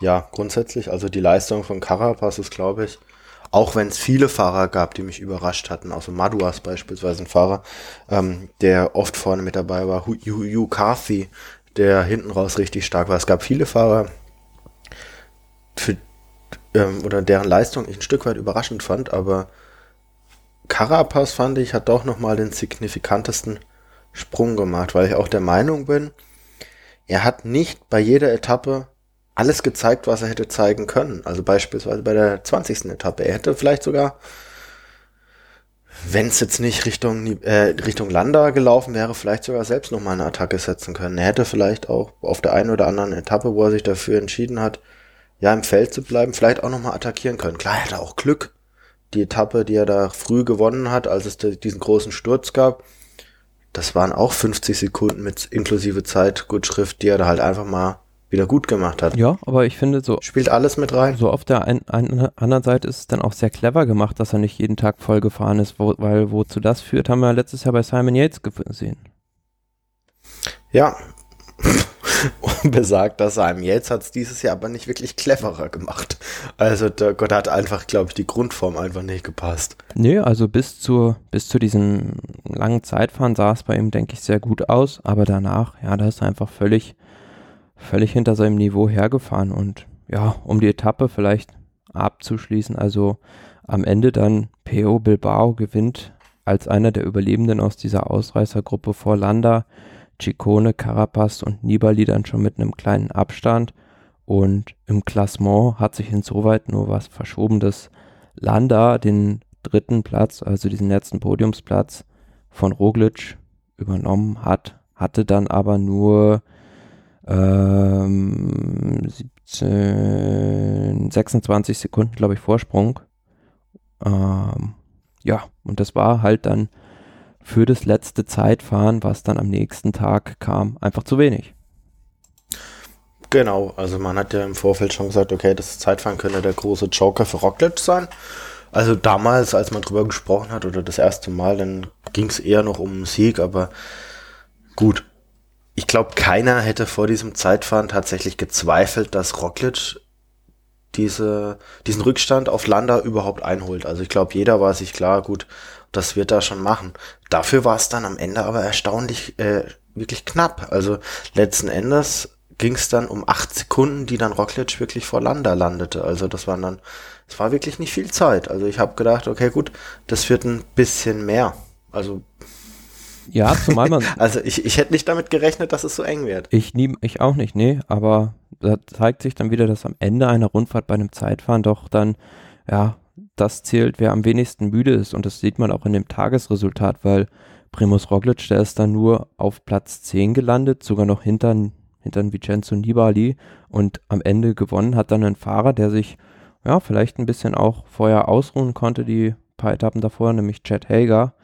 [SPEAKER 2] Ja, grundsätzlich, also die Leistung von Carapaz ist, glaube ich, auch wenn es viele Fahrer gab, die mich überrascht hatten, außer Maduas beispielsweise ein Fahrer, ähm, der oft vorne mit dabei war, Hugh Carthy, der hinten raus richtig stark war. Es gab viele Fahrer, für, ähm, oder deren Leistung ich ein Stück weit überraschend fand, aber Carapaz fand ich, hat doch nochmal den signifikantesten Sprung gemacht, weil ich auch der Meinung bin, er hat nicht bei jeder Etappe alles gezeigt, was er hätte zeigen können. Also beispielsweise bei der 20. Etappe. Er hätte vielleicht sogar, wenn es jetzt nicht Richtung, äh, Richtung Landa gelaufen wäre, vielleicht sogar selbst nochmal eine Attacke setzen können. Er hätte vielleicht auch auf der einen oder anderen Etappe, wo er sich dafür entschieden hat, ja, im Feld zu bleiben, vielleicht auch nochmal attackieren können. Klar, er hatte auch Glück. Die Etappe, die er da früh gewonnen hat, als es diesen großen Sturz gab, das waren auch 50 Sekunden mit inklusive Zeitgutschrift, die er da halt einfach mal wieder gut gemacht hat.
[SPEAKER 1] Ja, aber ich finde so.
[SPEAKER 2] Spielt alles mit rein.
[SPEAKER 1] So auf der ein, ein, anderen Seite ist es dann auch sehr clever gemacht, dass er nicht jeden Tag voll gefahren ist, wo, weil wozu das führt, haben wir letztes Jahr bei Simon Yates gesehen.
[SPEAKER 2] Ja. Und besagt, dass Simon Yates hat es dieses Jahr aber nicht wirklich cleverer gemacht. Also Gott hat einfach, glaube ich, die Grundform einfach nicht gepasst.
[SPEAKER 1] Nee, also bis zu, bis zu diesem langen Zeitfahren sah es bei ihm, denke ich, sehr gut aus, aber danach, ja, da ist er einfach völlig völlig hinter seinem Niveau hergefahren und ja, um die Etappe vielleicht abzuschließen, also am Ende dann PO Bilbao gewinnt als einer der Überlebenden aus dieser Ausreißergruppe vor Landa, Ciccone, Carapaz und Nibali dann schon mit einem kleinen Abstand und im Klassement hat sich insoweit nur was verschoben, dass Landa den dritten Platz, also diesen letzten Podiumsplatz von Roglic übernommen hat, hatte dann aber nur ähm, 17, 26 Sekunden, glaube ich, Vorsprung. Ähm, ja, und das war halt dann für das letzte Zeitfahren, was dann am nächsten Tag kam, einfach zu wenig.
[SPEAKER 2] Genau, also man hat ja im Vorfeld schon gesagt, okay, das Zeitfahren könnte der große Joker für Roglic sein. Also damals, als man drüber gesprochen hat oder das erste Mal, dann ging es eher noch um einen Sieg, aber gut, ich glaube, keiner hätte vor diesem Zeitfahren tatsächlich gezweifelt, dass Roglic diese, diesen Rückstand auf Landa überhaupt einholt. Also ich glaube, jeder war sich klar, gut, das wird er schon machen. Dafür war es dann am Ende aber erstaunlich, äh, wirklich knapp. Also letzten Endes ging es dann um acht Sekunden, die dann Roglic wirklich vor Landa landete. Also das waren dann, es war wirklich nicht viel Zeit. Also ich habe gedacht, okay, gut, das wird ein bisschen mehr. Also
[SPEAKER 1] ja, zumal man.
[SPEAKER 2] also ich, ich hätte nicht damit gerechnet, dass es so eng wird.
[SPEAKER 1] Ich, nie, ich auch nicht, nee, aber da zeigt sich dann wieder, dass am Ende einer Rundfahrt bei einem Zeitfahren doch dann, ja, das zählt, wer am wenigsten müde ist. Und das sieht man auch in dem Tagesresultat, weil Primus Roglic, der ist dann nur auf Platz 10 gelandet, sogar noch hinter hinter Vincenzo Nibali und am Ende gewonnen hat dann ein Fahrer, der sich ja vielleicht ein bisschen auch vorher ausruhen konnte, die paar Etappen davor, nämlich Chad Hager.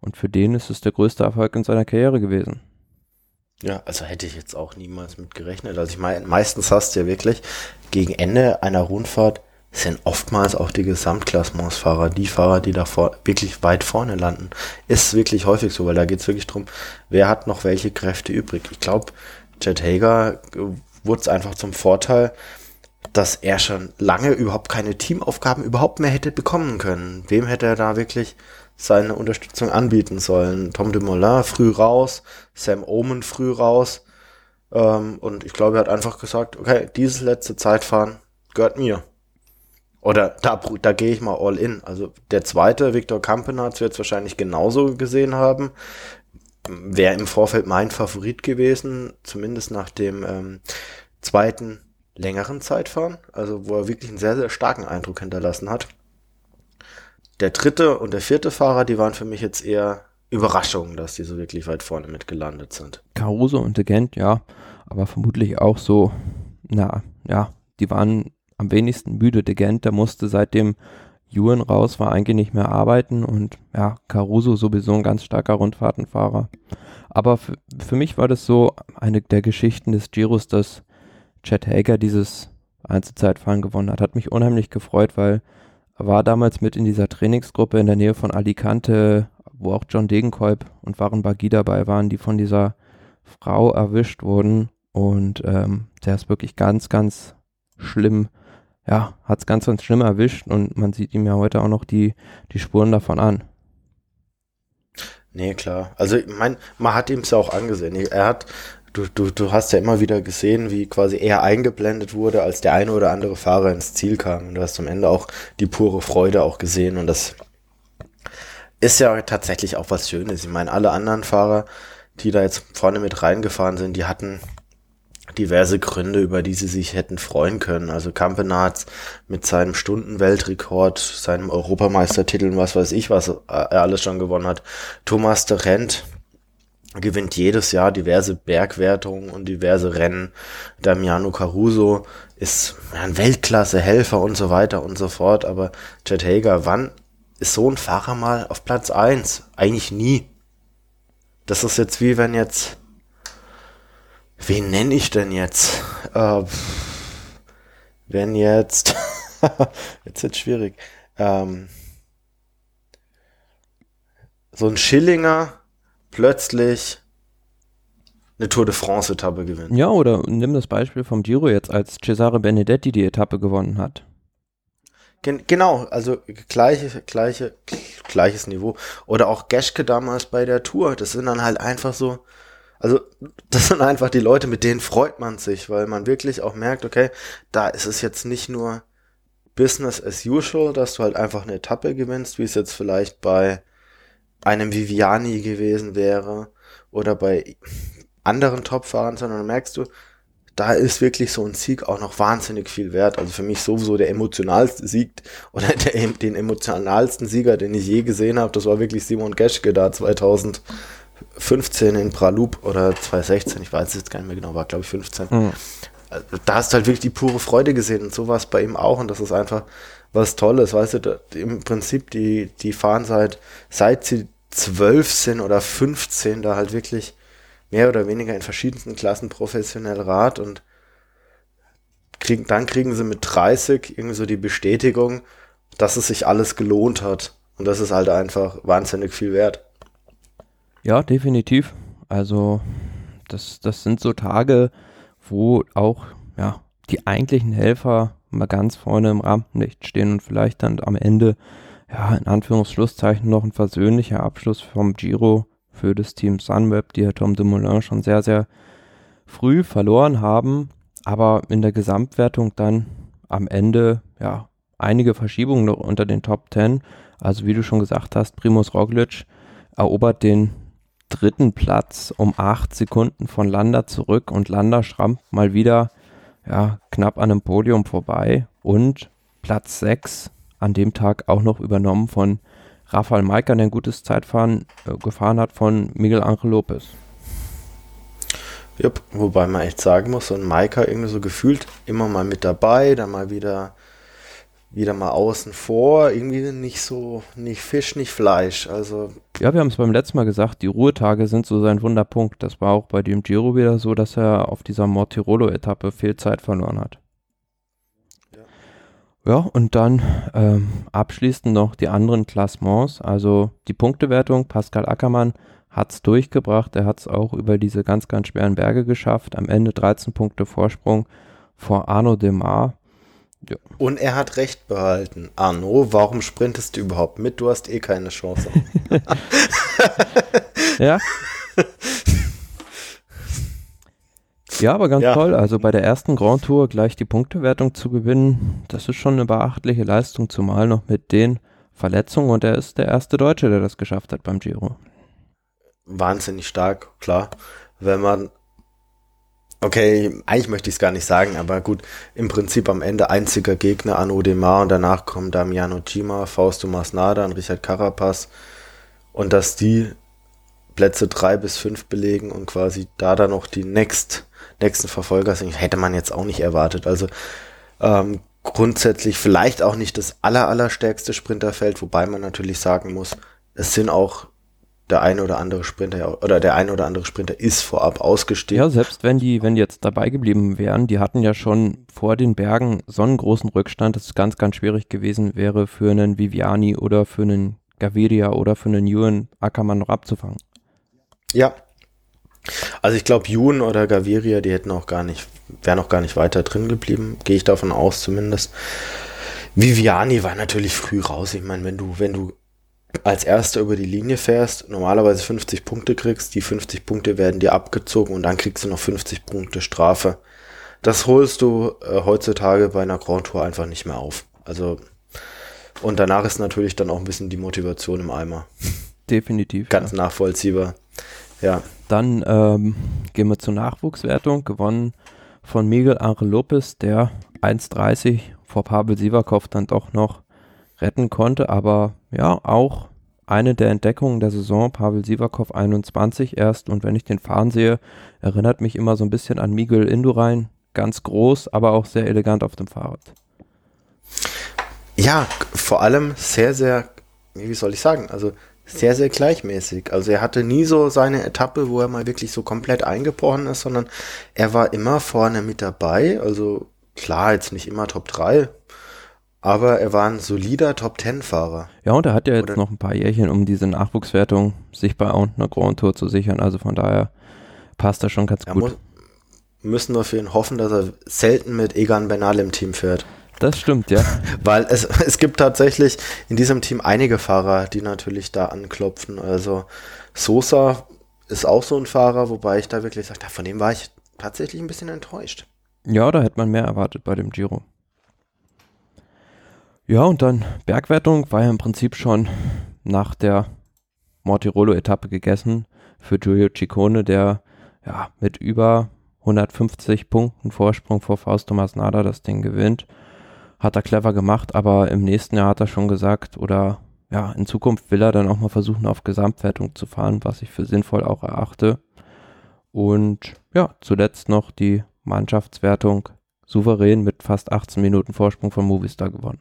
[SPEAKER 1] Und für den ist es der größte Erfolg in seiner Karriere gewesen.
[SPEAKER 2] Ja, also hätte ich jetzt auch niemals mit gerechnet. Also ich meine, meistens hast du ja wirklich gegen Ende einer Rundfahrt sind oftmals auch die Gesamtklassementsfahrer, die Fahrer, die da vor, wirklich weit vorne landen. Ist wirklich häufig so, weil da geht es wirklich drum, wer hat noch welche Kräfte übrig. Ich glaube, Jet Hager äh, wurde es einfach zum Vorteil, dass er schon lange überhaupt keine Teamaufgaben überhaupt mehr hätte bekommen können. Wem hätte er da wirklich seine Unterstützung anbieten sollen. Tom de Moulin früh raus, Sam Omen früh raus. Ähm, und ich glaube, er hat einfach gesagt, okay, dieses letzte Zeitfahren gehört mir. Oder da, da gehe ich mal all in. Also der zweite, Viktor Kampenarz, wird es wahrscheinlich genauso gesehen haben. wäre im Vorfeld mein Favorit gewesen, zumindest nach dem ähm, zweiten längeren Zeitfahren, also wo er wirklich einen sehr, sehr starken Eindruck hinterlassen hat. Der dritte und der vierte Fahrer, die waren für mich jetzt eher Überraschungen, dass die so wirklich weit vorne mitgelandet sind.
[SPEAKER 1] Caruso und De Gent, ja, aber vermutlich auch so, na, ja, die waren am wenigsten müde. De Gent, der musste seitdem Ewan raus war, eigentlich nicht mehr arbeiten und ja, Caruso sowieso ein ganz starker Rundfahrtenfahrer. Aber für mich war das so eine der Geschichten des Giros, dass Chad Hager dieses Einzelzeitfahren gewonnen hat. Hat mich unheimlich gefreut, weil war damals mit in dieser Trainingsgruppe in der Nähe von Alicante, wo auch John Degenkolb und Waren Bagi dabei waren, die von dieser Frau erwischt wurden. Und ähm, der ist wirklich ganz, ganz schlimm ja, hat es ganz, ganz schlimm erwischt und man sieht ihm ja heute auch noch die, die Spuren davon an.
[SPEAKER 2] Nee, klar. Also, ich meine, man hat ihm es auch angesehen. Er hat, du, du, du hast ja immer wieder gesehen, wie quasi er eingeblendet wurde, als der eine oder andere Fahrer ins Ziel kam. Und du hast am Ende auch die pure Freude auch gesehen. Und das ist ja tatsächlich auch was Schönes. Ich meine, alle anderen Fahrer, die da jetzt vorne mit reingefahren sind, die hatten diverse Gründe, über die sie sich hätten freuen können. Also Campenarz mit seinem Stundenweltrekord, seinem Europameistertitel und was weiß ich, was er alles schon gewonnen hat. Thomas de Rent gewinnt jedes Jahr diverse Bergwertungen und diverse Rennen. Damiano Caruso ist ein Weltklasse-Helfer und so weiter und so fort. Aber Chet Hager, wann ist so ein Fahrer mal auf Platz eins? Eigentlich nie. Das ist jetzt wie wenn jetzt Wen nenne ich denn jetzt? Äh, wenn jetzt. jetzt wird schwierig. Ähm, so ein Schillinger plötzlich eine Tour de France-Etappe gewinnt.
[SPEAKER 1] Ja, oder nimm das Beispiel vom Giro jetzt, als Cesare Benedetti die Etappe gewonnen hat.
[SPEAKER 2] Gen genau, also gleiche, gleiche, gleiches Niveau. Oder auch Geschke damals bei der Tour. Das sind dann halt einfach so, also das sind einfach die Leute, mit denen freut man sich, weil man wirklich auch merkt, okay, da ist es jetzt nicht nur Business as usual, dass du halt einfach eine Etappe gewinnst, wie es jetzt vielleicht bei einem Viviani gewesen wäre oder bei anderen Topfahrern, sondern merkst du, da ist wirklich so ein Sieg auch noch wahnsinnig viel wert. Also für mich sowieso der emotionalste Sieg oder der, den emotionalsten Sieger, den ich je gesehen habe, das war wirklich Simon Geschke da 2000 15 in Pralup oder 2016, ich weiß es jetzt gar nicht mehr genau, war glaube ich 15. Mhm. Da hast du halt wirklich die pure Freude gesehen und sowas bei ihm auch und das ist einfach was Tolles, weißt du, da, im Prinzip die, die fahren seit, seit sie 12 sind oder 15 da halt wirklich mehr oder weniger in verschiedensten Klassen professionell Rad und kriegen, dann kriegen sie mit 30 irgendwie so die Bestätigung, dass es sich alles gelohnt hat. Und das ist halt einfach wahnsinnig viel wert.
[SPEAKER 1] Ja, definitiv. Also das, das sind so Tage, wo auch ja, die eigentlichen Helfer mal ganz vorne im Rampenlicht stehen und vielleicht dann am Ende, ja, in Anführungsschlusszeichen noch ein versöhnlicher Abschluss vom Giro für das Team Sunweb, die Herr Tom Dumoulin schon sehr, sehr früh verloren haben, aber in der Gesamtwertung dann am Ende, ja, einige Verschiebungen noch unter den Top 10. Also wie du schon gesagt hast, Primus Roglic erobert den dritten Platz um acht Sekunden von Landa zurück und Landa schrammt mal wieder ja, knapp an einem Podium vorbei und Platz 6 an dem Tag auch noch übernommen von Rafael Maika, der ein gutes Zeitfahren äh, gefahren hat von Miguel Angel Lopez.
[SPEAKER 2] Jupp, wobei man echt sagen muss, so ein Maika irgendwie so gefühlt immer mal mit dabei, dann mal wieder wieder mal außen vor, irgendwie nicht so, nicht Fisch, nicht Fleisch. Also.
[SPEAKER 1] Ja, wir haben es beim letzten Mal gesagt, die Ruhetage sind so sein Wunderpunkt. Das war auch bei dem Giro wieder so, dass er auf dieser Mortirolo-Etappe viel Zeit verloren hat. Ja, und dann ähm, abschließend noch die anderen Klassements, also die Punktewertung. Pascal Ackermann hat es durchgebracht, er hat es auch über diese ganz, ganz schweren Berge geschafft. Am Ende 13 Punkte Vorsprung vor Arno Demar
[SPEAKER 2] ja. Und er hat recht behalten. Arno, warum sprintest du überhaupt mit? Du hast eh keine Chance.
[SPEAKER 1] ja. Ja, aber ganz ja. toll. Also bei der ersten Grand Tour gleich die Punktewertung zu gewinnen, das ist schon eine beachtliche Leistung, zumal noch mit den Verletzungen. Und er ist der erste Deutsche, der das geschafft hat beim Giro.
[SPEAKER 2] wahnsinnig stark, klar. Wenn man, okay, eigentlich möchte ich es gar nicht sagen, aber gut, im Prinzip am Ende einziger Gegner an Odemar und danach kommen Damiano Cima, Fausto Masnada und Richard Carapaz und dass die Plätze drei bis fünf belegen und quasi da dann noch die next, nächsten Verfolger sind, hätte man jetzt auch nicht erwartet. Also ähm, grundsätzlich vielleicht auch nicht das aller, allerstärkste Sprinterfeld, wobei man natürlich sagen muss, es sind auch der eine oder andere Sprinter oder der eine oder andere Sprinter ist vorab ausgestiegen.
[SPEAKER 1] Ja, selbst wenn die, wenn die jetzt dabei geblieben wären, die hatten ja schon vor den Bergen so einen großen Rückstand, dass es ganz, ganz schwierig gewesen wäre für einen Viviani oder für einen Gaviria oder für einen Ewan Ackermann noch abzufangen.
[SPEAKER 2] Ja. Also ich glaube, Ewan oder Gaviria, die hätten auch gar nicht, wären auch gar nicht weiter drin geblieben, gehe ich davon aus zumindest. Viviani war natürlich früh raus. Ich meine, wenn du, wenn du als Erster über die Linie fährst, normalerweise 50 Punkte kriegst, die 50 Punkte werden dir abgezogen und dann kriegst du noch 50 Punkte Strafe. Das holst du äh, heutzutage bei einer Grand Tour einfach nicht mehr auf. Also, und danach ist natürlich dann auch ein bisschen die Motivation im Eimer.
[SPEAKER 1] Definitiv.
[SPEAKER 2] Ganz ja. nachvollziehbar. Ja.
[SPEAKER 1] Dann ähm, gehen wir zur Nachwuchswertung. Gewonnen von Miguel Angel Lopez, der 1,30 vor Pavel Sivakov dann doch noch retten konnte, aber ja, auch eine der Entdeckungen der Saison, Pavel Sivakov 21 erst. Und wenn ich den fahren sehe, erinnert mich immer so ein bisschen an Miguel Indurain, ganz groß, aber auch sehr elegant auf dem Fahrrad.
[SPEAKER 2] Ja, vor allem sehr, sehr, wie soll ich sagen, also sehr, sehr gleichmäßig. Also er hatte nie so seine Etappe, wo er mal wirklich so komplett eingebrochen ist, sondern er war immer vorne mit dabei. Also klar, jetzt nicht immer Top 3, aber er war ein solider Top-10-Fahrer.
[SPEAKER 1] Ja, und er hat ja jetzt Oder noch ein paar Jährchen, um diese Nachwuchswertung sich bei einer Grand Tour zu sichern. Also von daher passt das schon ganz gut. Muss,
[SPEAKER 2] müssen wir für ihn hoffen, dass er selten mit Egan Bernal im Team fährt.
[SPEAKER 1] Das stimmt, ja.
[SPEAKER 2] Weil es, es gibt tatsächlich in diesem Team einige Fahrer, die natürlich da anklopfen. Also Sosa ist auch so ein Fahrer, wobei ich da wirklich sage, von dem war ich tatsächlich ein bisschen enttäuscht.
[SPEAKER 1] Ja, da hätte man mehr erwartet bei dem Giro. Ja, und dann Bergwertung war ja im Prinzip schon nach der Mortirolo-Etappe gegessen für Giulio Ciccone, der ja mit über 150 Punkten Vorsprung vor Fausto Masnada das Ding gewinnt. Hat er clever gemacht, aber im nächsten Jahr hat er schon gesagt, oder ja, in Zukunft will er dann auch mal versuchen, auf Gesamtwertung zu fahren, was ich für sinnvoll auch erachte. Und ja, zuletzt noch die Mannschaftswertung souverän mit fast 18 Minuten Vorsprung von Movistar gewonnen.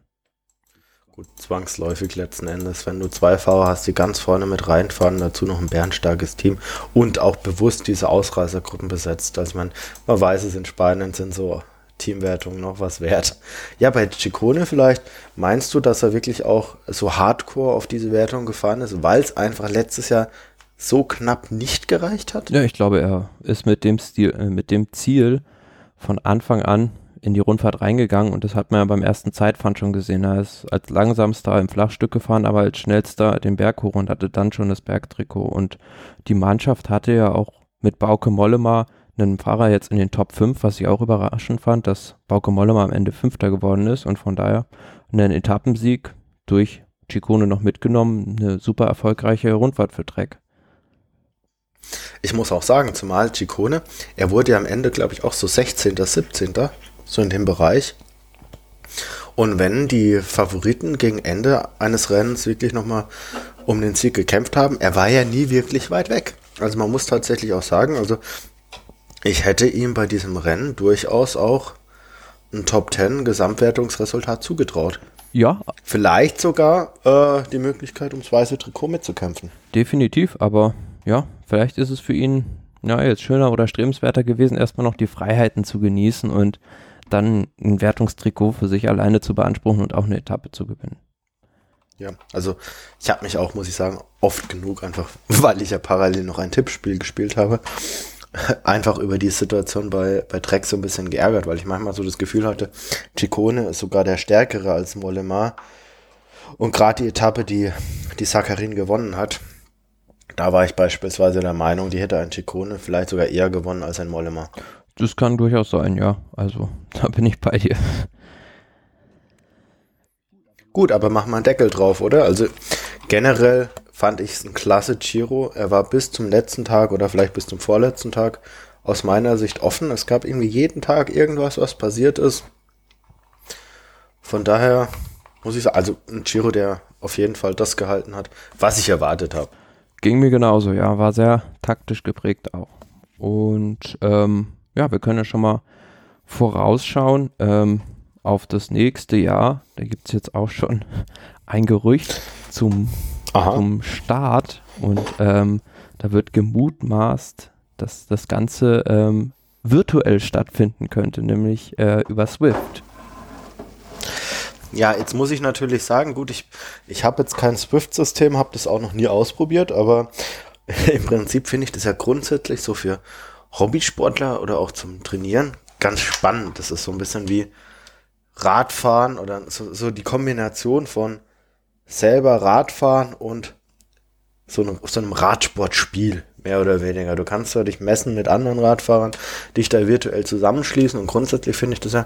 [SPEAKER 2] Gut, zwangsläufig letzten Endes, wenn du zwei Fahrer hast, die ganz vorne mit reinfahren, dazu noch ein bärenstarkes Team und auch bewusst diese Ausreißergruppen besetzt. Also man, man weiß es, in Spanien sind so Teamwertungen noch was wert. Ja, bei Ciccone vielleicht, meinst du, dass er wirklich auch so hardcore auf diese Wertung gefahren ist, weil es einfach letztes Jahr so knapp nicht gereicht hat?
[SPEAKER 1] Ja, ich glaube, er ist mit dem Stil, äh, mit dem Ziel von Anfang an in die Rundfahrt reingegangen und das hat man ja beim ersten Zeitfahren schon gesehen. Er ist als langsamster im Flachstück gefahren, aber als schnellster den Berg hoch und hatte dann schon das Bergtrikot. Und die Mannschaft hatte ja auch mit Bauke Mollema einen Fahrer jetzt in den Top 5, was ich auch überraschend fand, dass Bauke Mollema am Ende Fünfter geworden ist und von daher einen Etappensieg durch Ciccone noch mitgenommen, eine super erfolgreiche Rundfahrt für Trek.
[SPEAKER 2] Ich muss auch sagen, zumal Ciccone, er wurde ja am Ende, glaube ich, auch so 16., 17 so in dem Bereich. Und wenn die Favoriten gegen Ende eines Rennens wirklich nochmal um den Sieg gekämpft haben, er war ja nie wirklich weit weg. Also man muss tatsächlich auch sagen, also ich hätte ihm bei diesem Rennen durchaus auch ein Top 10 Gesamtwertungsresultat zugetraut.
[SPEAKER 1] Ja.
[SPEAKER 2] Vielleicht sogar äh, die Möglichkeit, ums weiße Trikot mitzukämpfen.
[SPEAKER 1] Definitiv, aber ja, vielleicht ist es für ihn ja, jetzt schöner oder strebenswerter gewesen, erstmal noch die Freiheiten zu genießen und dann ein Wertungstrikot für sich alleine zu beanspruchen und auch eine Etappe zu gewinnen.
[SPEAKER 2] Ja, also ich habe mich auch, muss ich sagen, oft genug einfach, weil ich ja parallel noch ein Tippspiel gespielt habe, einfach über die Situation bei, bei Trek so ein bisschen geärgert, weil ich manchmal so das Gefühl hatte, Ciccone ist sogar der Stärkere als Mollema. Und gerade die Etappe, die, die Sakarin gewonnen hat, da war ich beispielsweise der Meinung, die hätte ein Ciccone vielleicht sogar eher gewonnen als ein Mollema.
[SPEAKER 1] Das kann durchaus sein, ja. Also, da bin ich bei dir.
[SPEAKER 2] Gut, aber mach mal einen Deckel drauf, oder? Also generell fand ich es ein klasse Giro. Er war bis zum letzten Tag oder vielleicht bis zum vorletzten Tag aus meiner Sicht offen. Es gab irgendwie jeden Tag irgendwas, was passiert ist. Von daher muss ich sagen, also ein Giro, der auf jeden Fall das gehalten hat, was ich erwartet habe.
[SPEAKER 1] Ging mir genauso, ja, war sehr taktisch geprägt auch. Und ähm, ja, wir können ja schon mal vorausschauen ähm, auf das nächste Jahr. Da gibt es jetzt auch schon ein Gerücht zum, zum Start und ähm, da wird gemutmaßt, dass das Ganze ähm, virtuell stattfinden könnte, nämlich äh, über Swift.
[SPEAKER 2] Ja, jetzt muss ich natürlich sagen, gut, ich, ich habe jetzt kein Swift-System, habe das auch noch nie ausprobiert, aber im Prinzip finde ich das ja grundsätzlich so für Hobbysportler oder auch zum Trainieren ganz spannend. Das ist so ein bisschen wie Radfahren oder so, so die Kombination von selber Radfahren und so einem, so einem Radsportspiel, mehr oder weniger. Du kannst ja dich messen mit anderen Radfahrern, dich da virtuell zusammenschließen und grundsätzlich finde ich das ja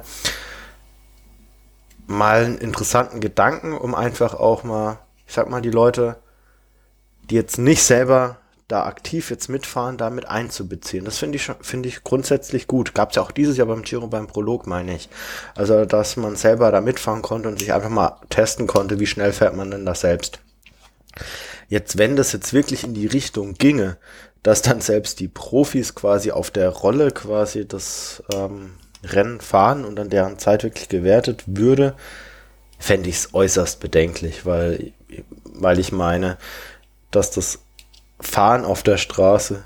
[SPEAKER 2] mal einen interessanten Gedanken, um einfach auch mal, ich sag mal, die Leute, die jetzt nicht selber da aktiv jetzt mitfahren, damit einzubeziehen. Das finde ich finde ich grundsätzlich gut. Gab es ja auch dieses Jahr beim Giro beim Prolog, meine ich. Also, dass man selber da mitfahren konnte und sich einfach mal testen konnte, wie schnell fährt man denn das selbst. Jetzt, wenn das jetzt wirklich in die Richtung ginge, dass dann selbst die Profis quasi auf der Rolle quasi das ähm, Rennen fahren und dann deren Zeit wirklich gewertet würde, fände ich es äußerst bedenklich, weil, weil ich meine, dass das Fahren auf der Straße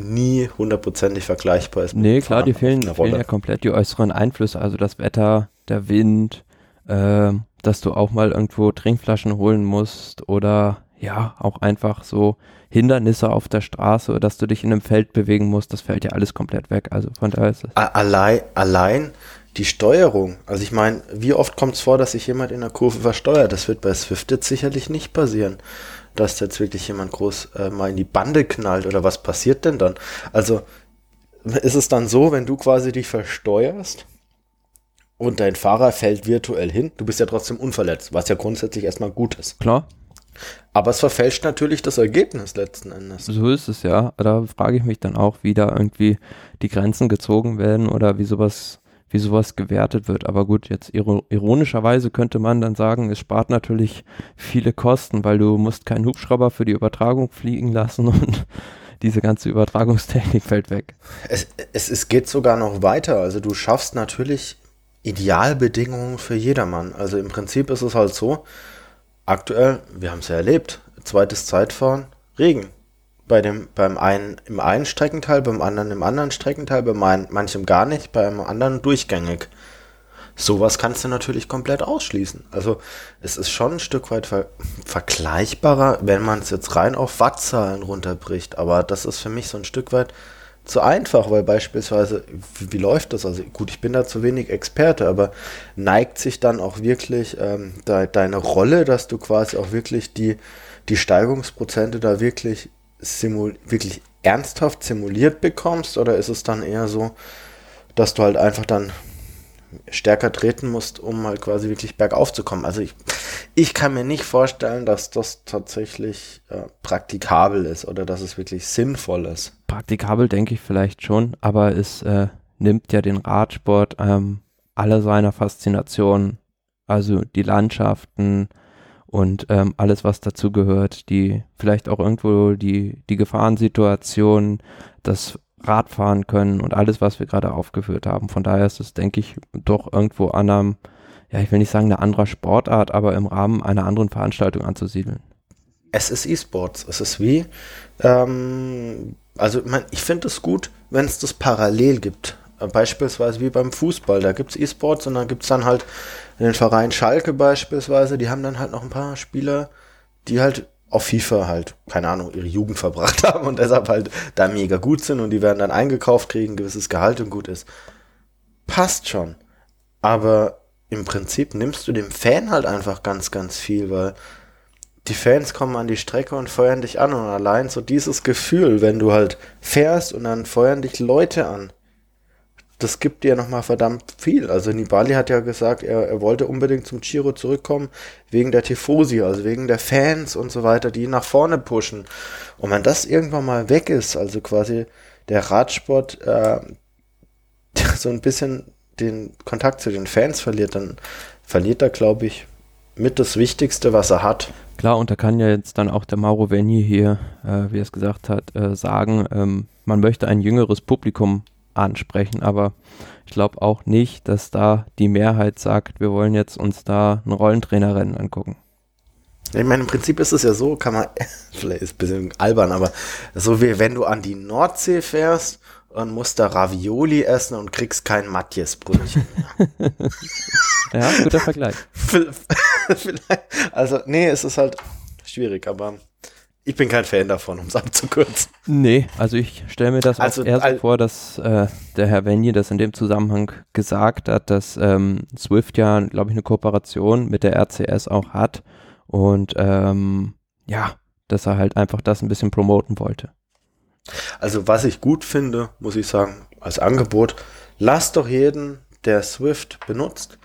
[SPEAKER 2] nie hundertprozentig vergleichbar ist.
[SPEAKER 1] Nee, klar, die fehlen, fehlen ja komplett die äußeren Einflüsse, also das Wetter, der Wind, äh, dass du auch mal irgendwo Trinkflaschen holen musst oder ja, auch einfach so Hindernisse auf der Straße, dass du dich in einem Feld bewegen musst, das fällt ja alles komplett weg. Also von daher ist es.
[SPEAKER 2] Allein, allein die Steuerung. Also ich meine, wie oft kommt es vor, dass sich jemand in der Kurve versteuert? Das wird bei Swift jetzt sicherlich nicht passieren, dass jetzt wirklich jemand groß äh, mal in die Bande knallt oder was passiert denn dann? Also ist es dann so, wenn du quasi dich versteuerst und dein Fahrer fällt virtuell hin, du bist ja trotzdem unverletzt, was ja grundsätzlich erstmal gut ist.
[SPEAKER 1] Klar.
[SPEAKER 2] Aber es verfälscht natürlich das Ergebnis letzten Endes.
[SPEAKER 1] So ist es ja. Da frage ich mich dann auch, wie da irgendwie die Grenzen gezogen werden oder wie sowas, wie sowas gewertet wird. Aber gut, jetzt ironischerweise könnte man dann sagen, es spart natürlich viele Kosten, weil du musst keinen Hubschrauber für die Übertragung fliegen lassen und diese ganze Übertragungstechnik fällt weg.
[SPEAKER 2] Es, es, es geht sogar noch weiter. Also du schaffst natürlich Idealbedingungen für jedermann. Also im Prinzip ist es halt so, aktuell, wir haben es ja erlebt, zweites Zeitfahren, Regen. Bei dem, beim einen im einen Streckenteil, beim anderen im anderen Streckenteil, bei mein, manchem gar nicht, beim anderen durchgängig. Sowas kannst du natürlich komplett ausschließen. Also es ist schon ein Stück weit ver vergleichbarer, wenn man es jetzt rein auf Wattzahlen runterbricht. Aber das ist für mich so ein Stück weit zu einfach, weil beispielsweise, wie, wie, läuft das? Also gut, ich bin da zu wenig Experte, aber neigt sich dann auch wirklich ähm, de, deine Rolle, dass du quasi auch wirklich die, die Steigungsprozente da wirklich, wirklich ernsthaft simuliert bekommst? Oder ist es dann eher so, dass du halt einfach dann stärker treten musst, um halt quasi wirklich bergauf zu kommen. Also ich, ich kann mir nicht vorstellen, dass das tatsächlich äh, praktikabel ist oder dass es wirklich sinnvoll ist.
[SPEAKER 1] Praktikabel denke ich vielleicht schon, aber es äh, nimmt ja den Radsport ähm, alle seiner Faszination, also die Landschaften und ähm, alles, was dazu gehört, die vielleicht auch irgendwo die, die Gefahrensituation, das Radfahren können und alles, was wir gerade aufgeführt haben. Von daher ist es, denke ich, doch irgendwo an einem, ja, ich will nicht sagen eine andere Sportart, aber im Rahmen einer anderen Veranstaltung anzusiedeln.
[SPEAKER 2] Es ist E-Sports. Es ist wie, ähm, also man, ich finde es gut, wenn es das parallel gibt. Beispielsweise wie beim Fußball, da gibt es E-Sports und dann gibt es dann halt den Verein Schalke beispielsweise, die haben dann halt noch ein paar Spieler, die halt auf FIFA halt, keine Ahnung, ihre Jugend verbracht haben und deshalb halt da mega gut sind und die werden dann eingekauft, kriegen ein gewisses Gehalt und gut ist. Passt schon. Aber im Prinzip nimmst du dem Fan halt einfach ganz, ganz viel, weil die Fans kommen an die Strecke und feuern dich an und allein so dieses Gefühl, wenn du halt fährst und dann feuern dich Leute an, das gibt dir nochmal verdammt viel. Also Nibali hat ja gesagt, er, er wollte unbedingt zum Giro zurückkommen, wegen der Tifosi, also wegen der Fans und so weiter, die ihn nach vorne pushen. Und wenn das irgendwann mal weg ist, also quasi der Radsport äh, so ein bisschen den Kontakt zu den Fans verliert, dann verliert er, glaube ich, mit das Wichtigste, was er hat.
[SPEAKER 1] Klar, und da kann ja jetzt dann auch der Mauro Venni hier, äh, wie er es gesagt hat, äh, sagen, ähm, man möchte ein jüngeres Publikum ansprechen, aber ich glaube auch nicht, dass da die Mehrheit sagt, wir wollen jetzt uns da ein Rollentrainerrennen angucken.
[SPEAKER 2] Ich meine, im Prinzip ist es ja so, kann man, vielleicht ist es ein bisschen albern, aber so wie wenn du an die Nordsee fährst und musst da Ravioli essen und kriegst kein Matjesbrötchen.
[SPEAKER 1] ja, guter Vergleich.
[SPEAKER 2] also, nee, es ist halt schwierig, aber ich bin kein Fan davon, um es abzukürzen.
[SPEAKER 1] Nee, also ich stelle mir das also, eher so vor, dass äh, der Herr Venje das in dem Zusammenhang gesagt hat, dass ähm, Swift ja, glaube ich, eine Kooperation mit der RCS auch hat und ähm, ja, dass er halt einfach das ein bisschen promoten wollte.
[SPEAKER 2] Also was ich gut finde, muss ich sagen, als Angebot, lasst doch jeden, der Swift benutzt,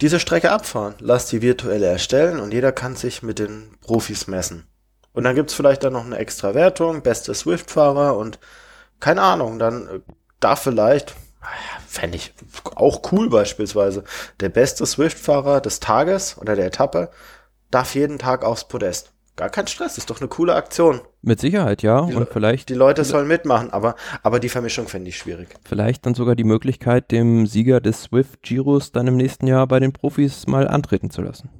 [SPEAKER 2] diese Strecke abfahren. Lasst die virtuell erstellen und jeder kann sich mit den Profis messen. Und dann gibt's vielleicht dann noch eine extra Wertung, beste Swift-Fahrer und keine Ahnung, dann äh, darf vielleicht, fände ich auch cool beispielsweise, der beste Swift-Fahrer des Tages oder der Etappe darf jeden Tag aufs Podest. Gar kein Stress, ist doch eine coole Aktion.
[SPEAKER 1] Mit Sicherheit, ja.
[SPEAKER 2] Die,
[SPEAKER 1] und vielleicht.
[SPEAKER 2] Die Leute sollen mitmachen, aber, aber die Vermischung fände ich schwierig.
[SPEAKER 1] Vielleicht dann sogar die Möglichkeit, dem Sieger des Swift Giros dann im nächsten Jahr bei den Profis mal antreten zu lassen.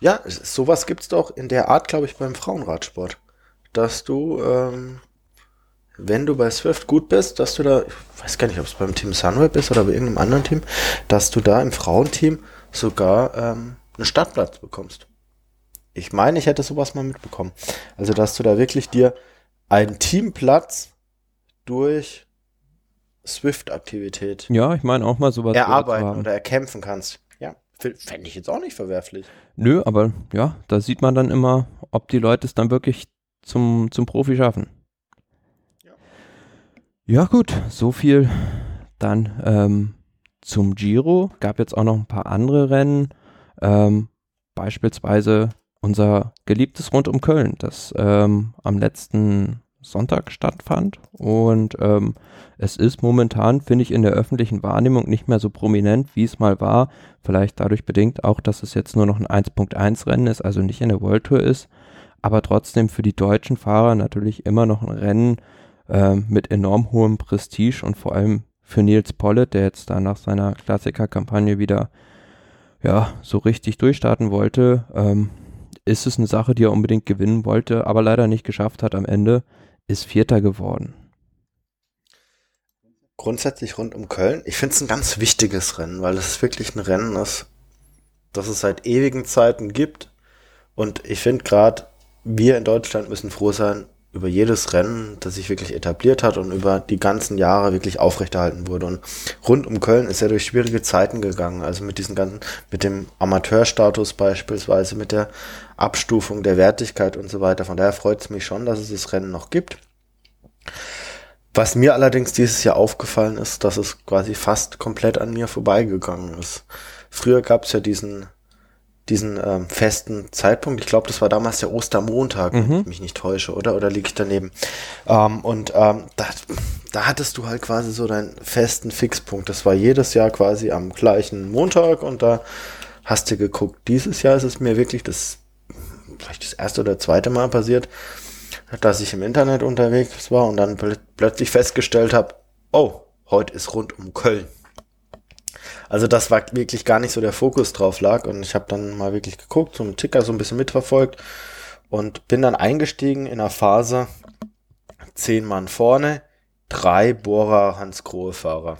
[SPEAKER 2] Ja, sowas gibt's doch in der Art, glaube ich, beim Frauenradsport. Dass du, ähm, wenn du bei Swift gut bist, dass du da, ich weiß gar nicht, ob es beim Team Sunweb ist oder bei irgendeinem anderen Team, dass du da im Frauenteam sogar ähm, einen Startplatz bekommst. Ich meine, ich hätte sowas mal mitbekommen. Also, dass du da wirklich dir einen Teamplatz durch Swift-Aktivität
[SPEAKER 1] ja, ich meine auch mal sowas
[SPEAKER 2] erarbeiten oder erkämpfen kannst. Ja, fände ich jetzt auch nicht verwerflich.
[SPEAKER 1] Nö, aber ja, da sieht man dann immer, ob die Leute es dann wirklich zum, zum Profi schaffen. Ja, ja gut, so viel dann ähm, zum Giro. Gab jetzt auch noch ein paar andere Rennen. Ähm, beispielsweise unser geliebtes Rund um Köln, das ähm, am letzten Sonntag stattfand. Und ähm, es ist momentan, finde ich, in der öffentlichen Wahrnehmung nicht mehr so prominent, wie es mal war. Vielleicht dadurch bedingt auch, dass es jetzt nur noch ein 1.1 Rennen ist, also nicht in der World Tour ist. Aber trotzdem für die deutschen Fahrer natürlich immer noch ein Rennen äh, mit enorm hohem Prestige und vor allem für Nils Pollitt, der jetzt da nach seiner Klassiker-Kampagne wieder ja, so richtig durchstarten wollte, ähm, ist es eine Sache, die er unbedingt gewinnen wollte, aber leider nicht geschafft hat am Ende, ist Vierter geworden.
[SPEAKER 2] Grundsätzlich rund um Köln. Ich finde es ein ganz wichtiges Rennen, weil es wirklich ein Rennen ist, das es seit ewigen Zeiten gibt. Und ich finde gerade, wir in Deutschland müssen froh sein, über jedes Rennen, das sich wirklich etabliert hat und über die ganzen Jahre wirklich aufrechterhalten wurde. Und rund um Köln ist er durch schwierige Zeiten gegangen. Also mit diesen ganzen, mit dem Amateurstatus beispielsweise, mit der Abstufung der Wertigkeit und so weiter. Von daher freut es mich schon, dass es das Rennen noch gibt. Was mir allerdings dieses Jahr aufgefallen ist, dass es quasi fast komplett an mir vorbeigegangen ist. Früher gab es ja diesen diesen ähm, festen Zeitpunkt. Ich glaube, das war damals der Ostermontag, mhm. wenn ich mich nicht täusche, oder? Oder liege ich daneben? Ähm, und ähm, da, da hattest du halt quasi so deinen festen Fixpunkt. Das war jedes Jahr quasi am gleichen Montag und da hast du geguckt. Dieses Jahr ist es mir wirklich das, vielleicht das erste oder zweite Mal passiert, dass ich im Internet unterwegs war und dann pl plötzlich festgestellt habe, oh, heute ist rund um Köln. Also das war wirklich gar nicht so der Fokus drauf lag und ich habe dann mal wirklich geguckt, so einen Ticker so ein bisschen mitverfolgt und bin dann eingestiegen in einer Phase zehn Mann vorne, drei Bohrer Hans Grohe Fahrer.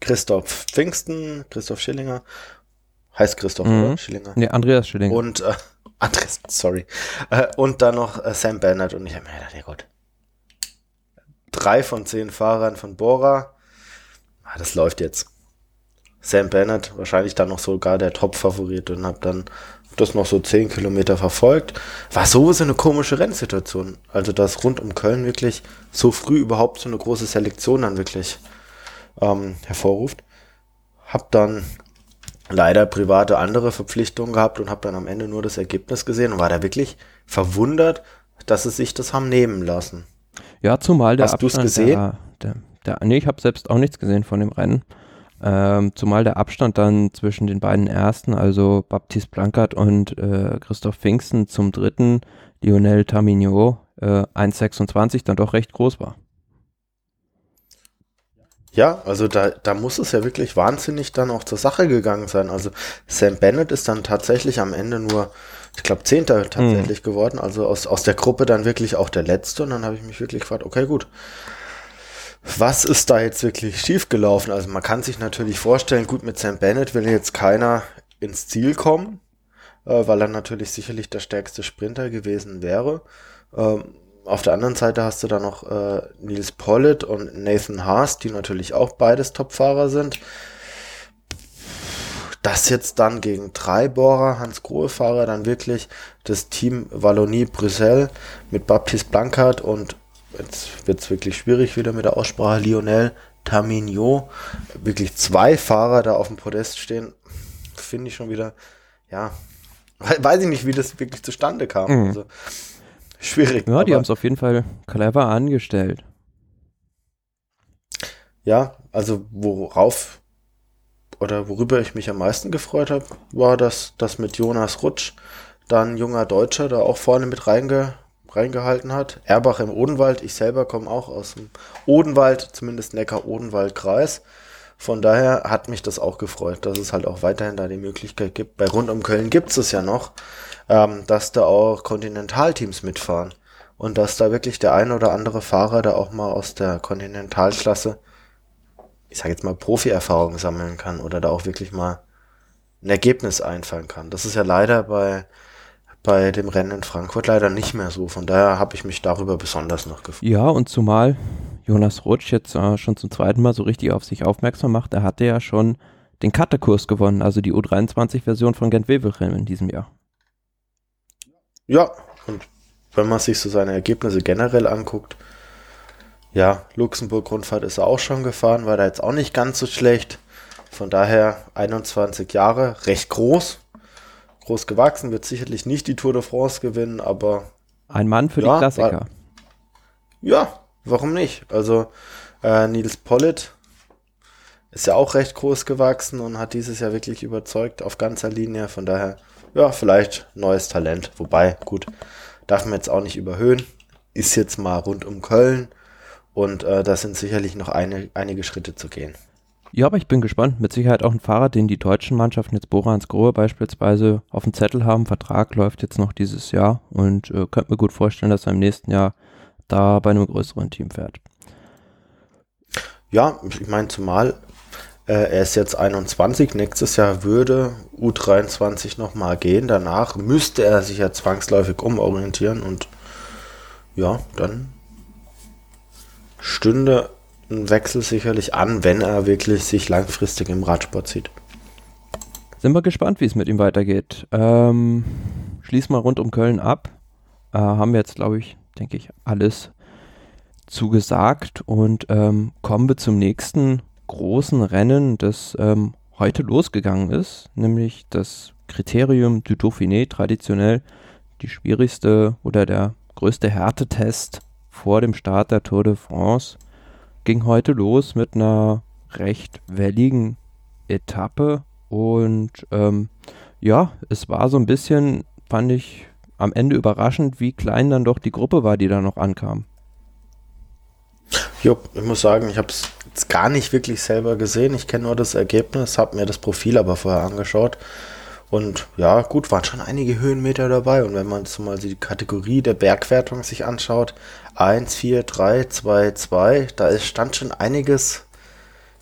[SPEAKER 2] Christoph Pfingsten, Christoph Schillinger, heißt Christoph mhm. oder Schillinger?
[SPEAKER 1] Nee, Andreas Schillinger.
[SPEAKER 2] Und äh, Andreas, sorry. Äh, und dann noch äh, Sam Bennett und ich habe mir gedacht, ja gut. Drei von zehn Fahrern von Bora, ah, das läuft jetzt. Sam Bennett wahrscheinlich dann noch sogar der Top-Favorit und habe dann das noch so zehn Kilometer verfolgt. War sowieso eine komische Rennsituation. Also, dass rund um Köln wirklich so früh überhaupt so eine große Selektion dann wirklich ähm, hervorruft. Hab dann leider private andere Verpflichtungen gehabt und habe dann am Ende nur das Ergebnis gesehen und war da wirklich verwundert, dass sie sich das haben nehmen lassen.
[SPEAKER 1] Ja, zumal der
[SPEAKER 2] Hast Abstand gesehen? Der,
[SPEAKER 1] der, der, nee, ich habe selbst auch nichts gesehen von dem Rennen. Ähm, zumal der Abstand dann zwischen den beiden ersten, also Baptiste Blankert und äh, Christoph Pfingsten zum dritten, Lionel Tamigno, äh, 1,26 dann doch recht groß war.
[SPEAKER 2] Ja, also da, da muss es ja wirklich wahnsinnig dann auch zur Sache gegangen sein. Also Sam Bennett ist dann tatsächlich am Ende nur, ich glaube, Zehnter tatsächlich mhm. geworden. Also aus, aus der Gruppe dann wirklich auch der Letzte. Und dann habe ich mich wirklich gefragt, okay, gut. Was ist da jetzt wirklich schiefgelaufen? Also man kann sich natürlich vorstellen, gut, mit Sam Bennett will jetzt keiner ins Ziel kommen, äh, weil er natürlich sicherlich der stärkste Sprinter gewesen wäre. Ähm, auf der anderen Seite hast du da noch äh, Nils Pollitt und Nathan Haas, die natürlich auch beides Topfahrer sind. Das jetzt dann gegen drei Bohrer, Hans Grohe-Fahrer, dann wirklich das Team Wallonie Brüssel mit Baptiste Blancard und jetzt wird es wirklich schwierig wieder mit der Aussprache Lionel Tamigno. Wirklich zwei Fahrer da auf dem Podest stehen, finde ich schon wieder, ja, weiß ich nicht, wie das wirklich zustande kam. Mhm. Also, schwierig.
[SPEAKER 1] Ja, die haben es auf jeden Fall clever angestellt.
[SPEAKER 2] Ja, also worauf oder worüber ich mich am meisten gefreut habe, war, dass das mit Jonas Rutsch dann junger Deutscher da auch vorne mit reinge, reingehalten hat. Erbach im Odenwald, ich selber komme auch aus dem Odenwald, zumindest Neckar-Odenwald-Kreis. Von daher hat mich das auch gefreut, dass es halt auch weiterhin da die Möglichkeit gibt. Bei Rund um Köln gibt es ja noch, ähm, dass da auch Kontinentalteams mitfahren und dass da wirklich der ein oder andere Fahrer da auch mal aus der Kontinentalklasse, ich sage jetzt mal Profi-Erfahrung sammeln kann oder da auch wirklich mal ein Ergebnis einfallen kann. Das ist ja leider bei bei dem Rennen in Frankfurt leider nicht mehr so. Von daher habe ich mich darüber besonders noch gefreut.
[SPEAKER 1] Ja, und zumal Jonas Rutsch jetzt äh, schon zum zweiten Mal so richtig auf sich aufmerksam macht, er hatte ja schon den Cutterkurs gewonnen, also die U23-Version von Gent Wevelgem in diesem Jahr.
[SPEAKER 2] Ja, und wenn man sich so seine Ergebnisse generell anguckt, ja, Luxemburg-Rundfahrt ist er auch schon gefahren, war da jetzt auch nicht ganz so schlecht. Von daher 21 Jahre, recht groß, groß gewachsen, wird sicherlich nicht die Tour de France gewinnen, aber.
[SPEAKER 1] Ein Mann für ja, die Klassiker. War,
[SPEAKER 2] ja, warum nicht? Also, äh, Nils Pollitt ist ja auch recht groß gewachsen und hat dieses Jahr wirklich überzeugt auf ganzer Linie. Von daher ja, vielleicht neues Talent. Wobei, gut, darf man jetzt auch nicht überhöhen. Ist jetzt mal rund um Köln und äh, da sind sicherlich noch eine, einige Schritte zu gehen.
[SPEAKER 1] Ja, aber ich bin gespannt. Mit Sicherheit auch ein Fahrer, den die deutschen Mannschaften, jetzt Borans Grohe beispielsweise, auf dem Zettel haben. Vertrag läuft jetzt noch dieses Jahr und äh, könnte mir gut vorstellen, dass er im nächsten Jahr da bei einem größeren Team fährt.
[SPEAKER 2] Ja, ich meine, zumal äh, er ist jetzt 21, nächstes Jahr würde U23 nochmal gehen. Danach müsste er sich ja zwangsläufig umorientieren und ja, dann stünde ein Wechsel sicherlich an, wenn er wirklich sich langfristig im Radsport sieht.
[SPEAKER 1] Sind wir gespannt, wie es mit ihm weitergeht. Ähm, schließ mal rund um Köln ab. Äh, haben wir jetzt, glaube ich, denke ich, alles zugesagt und ähm, kommen wir zum nächsten großen Rennen, das ähm, heute losgegangen ist, nämlich das Kriterium du Dauphiné, traditionell die schwierigste oder der größte Härtetest vor dem Start der Tour de France, ging heute los mit einer recht welligen Etappe und ähm, ja, es war so ein bisschen, fand ich am Ende überraschend, wie klein dann doch die Gruppe war, die da noch ankam.
[SPEAKER 2] Jo, ich muss sagen, ich habe es gar nicht wirklich selber gesehen. Ich kenne nur das Ergebnis, habe mir das Profil aber vorher angeschaut. Und ja, gut, waren schon einige Höhenmeter dabei. Und wenn man jetzt mal die Kategorie der Bergwertung sich anschaut, 1, 4, 3, 2, 2, da ist, stand schon einiges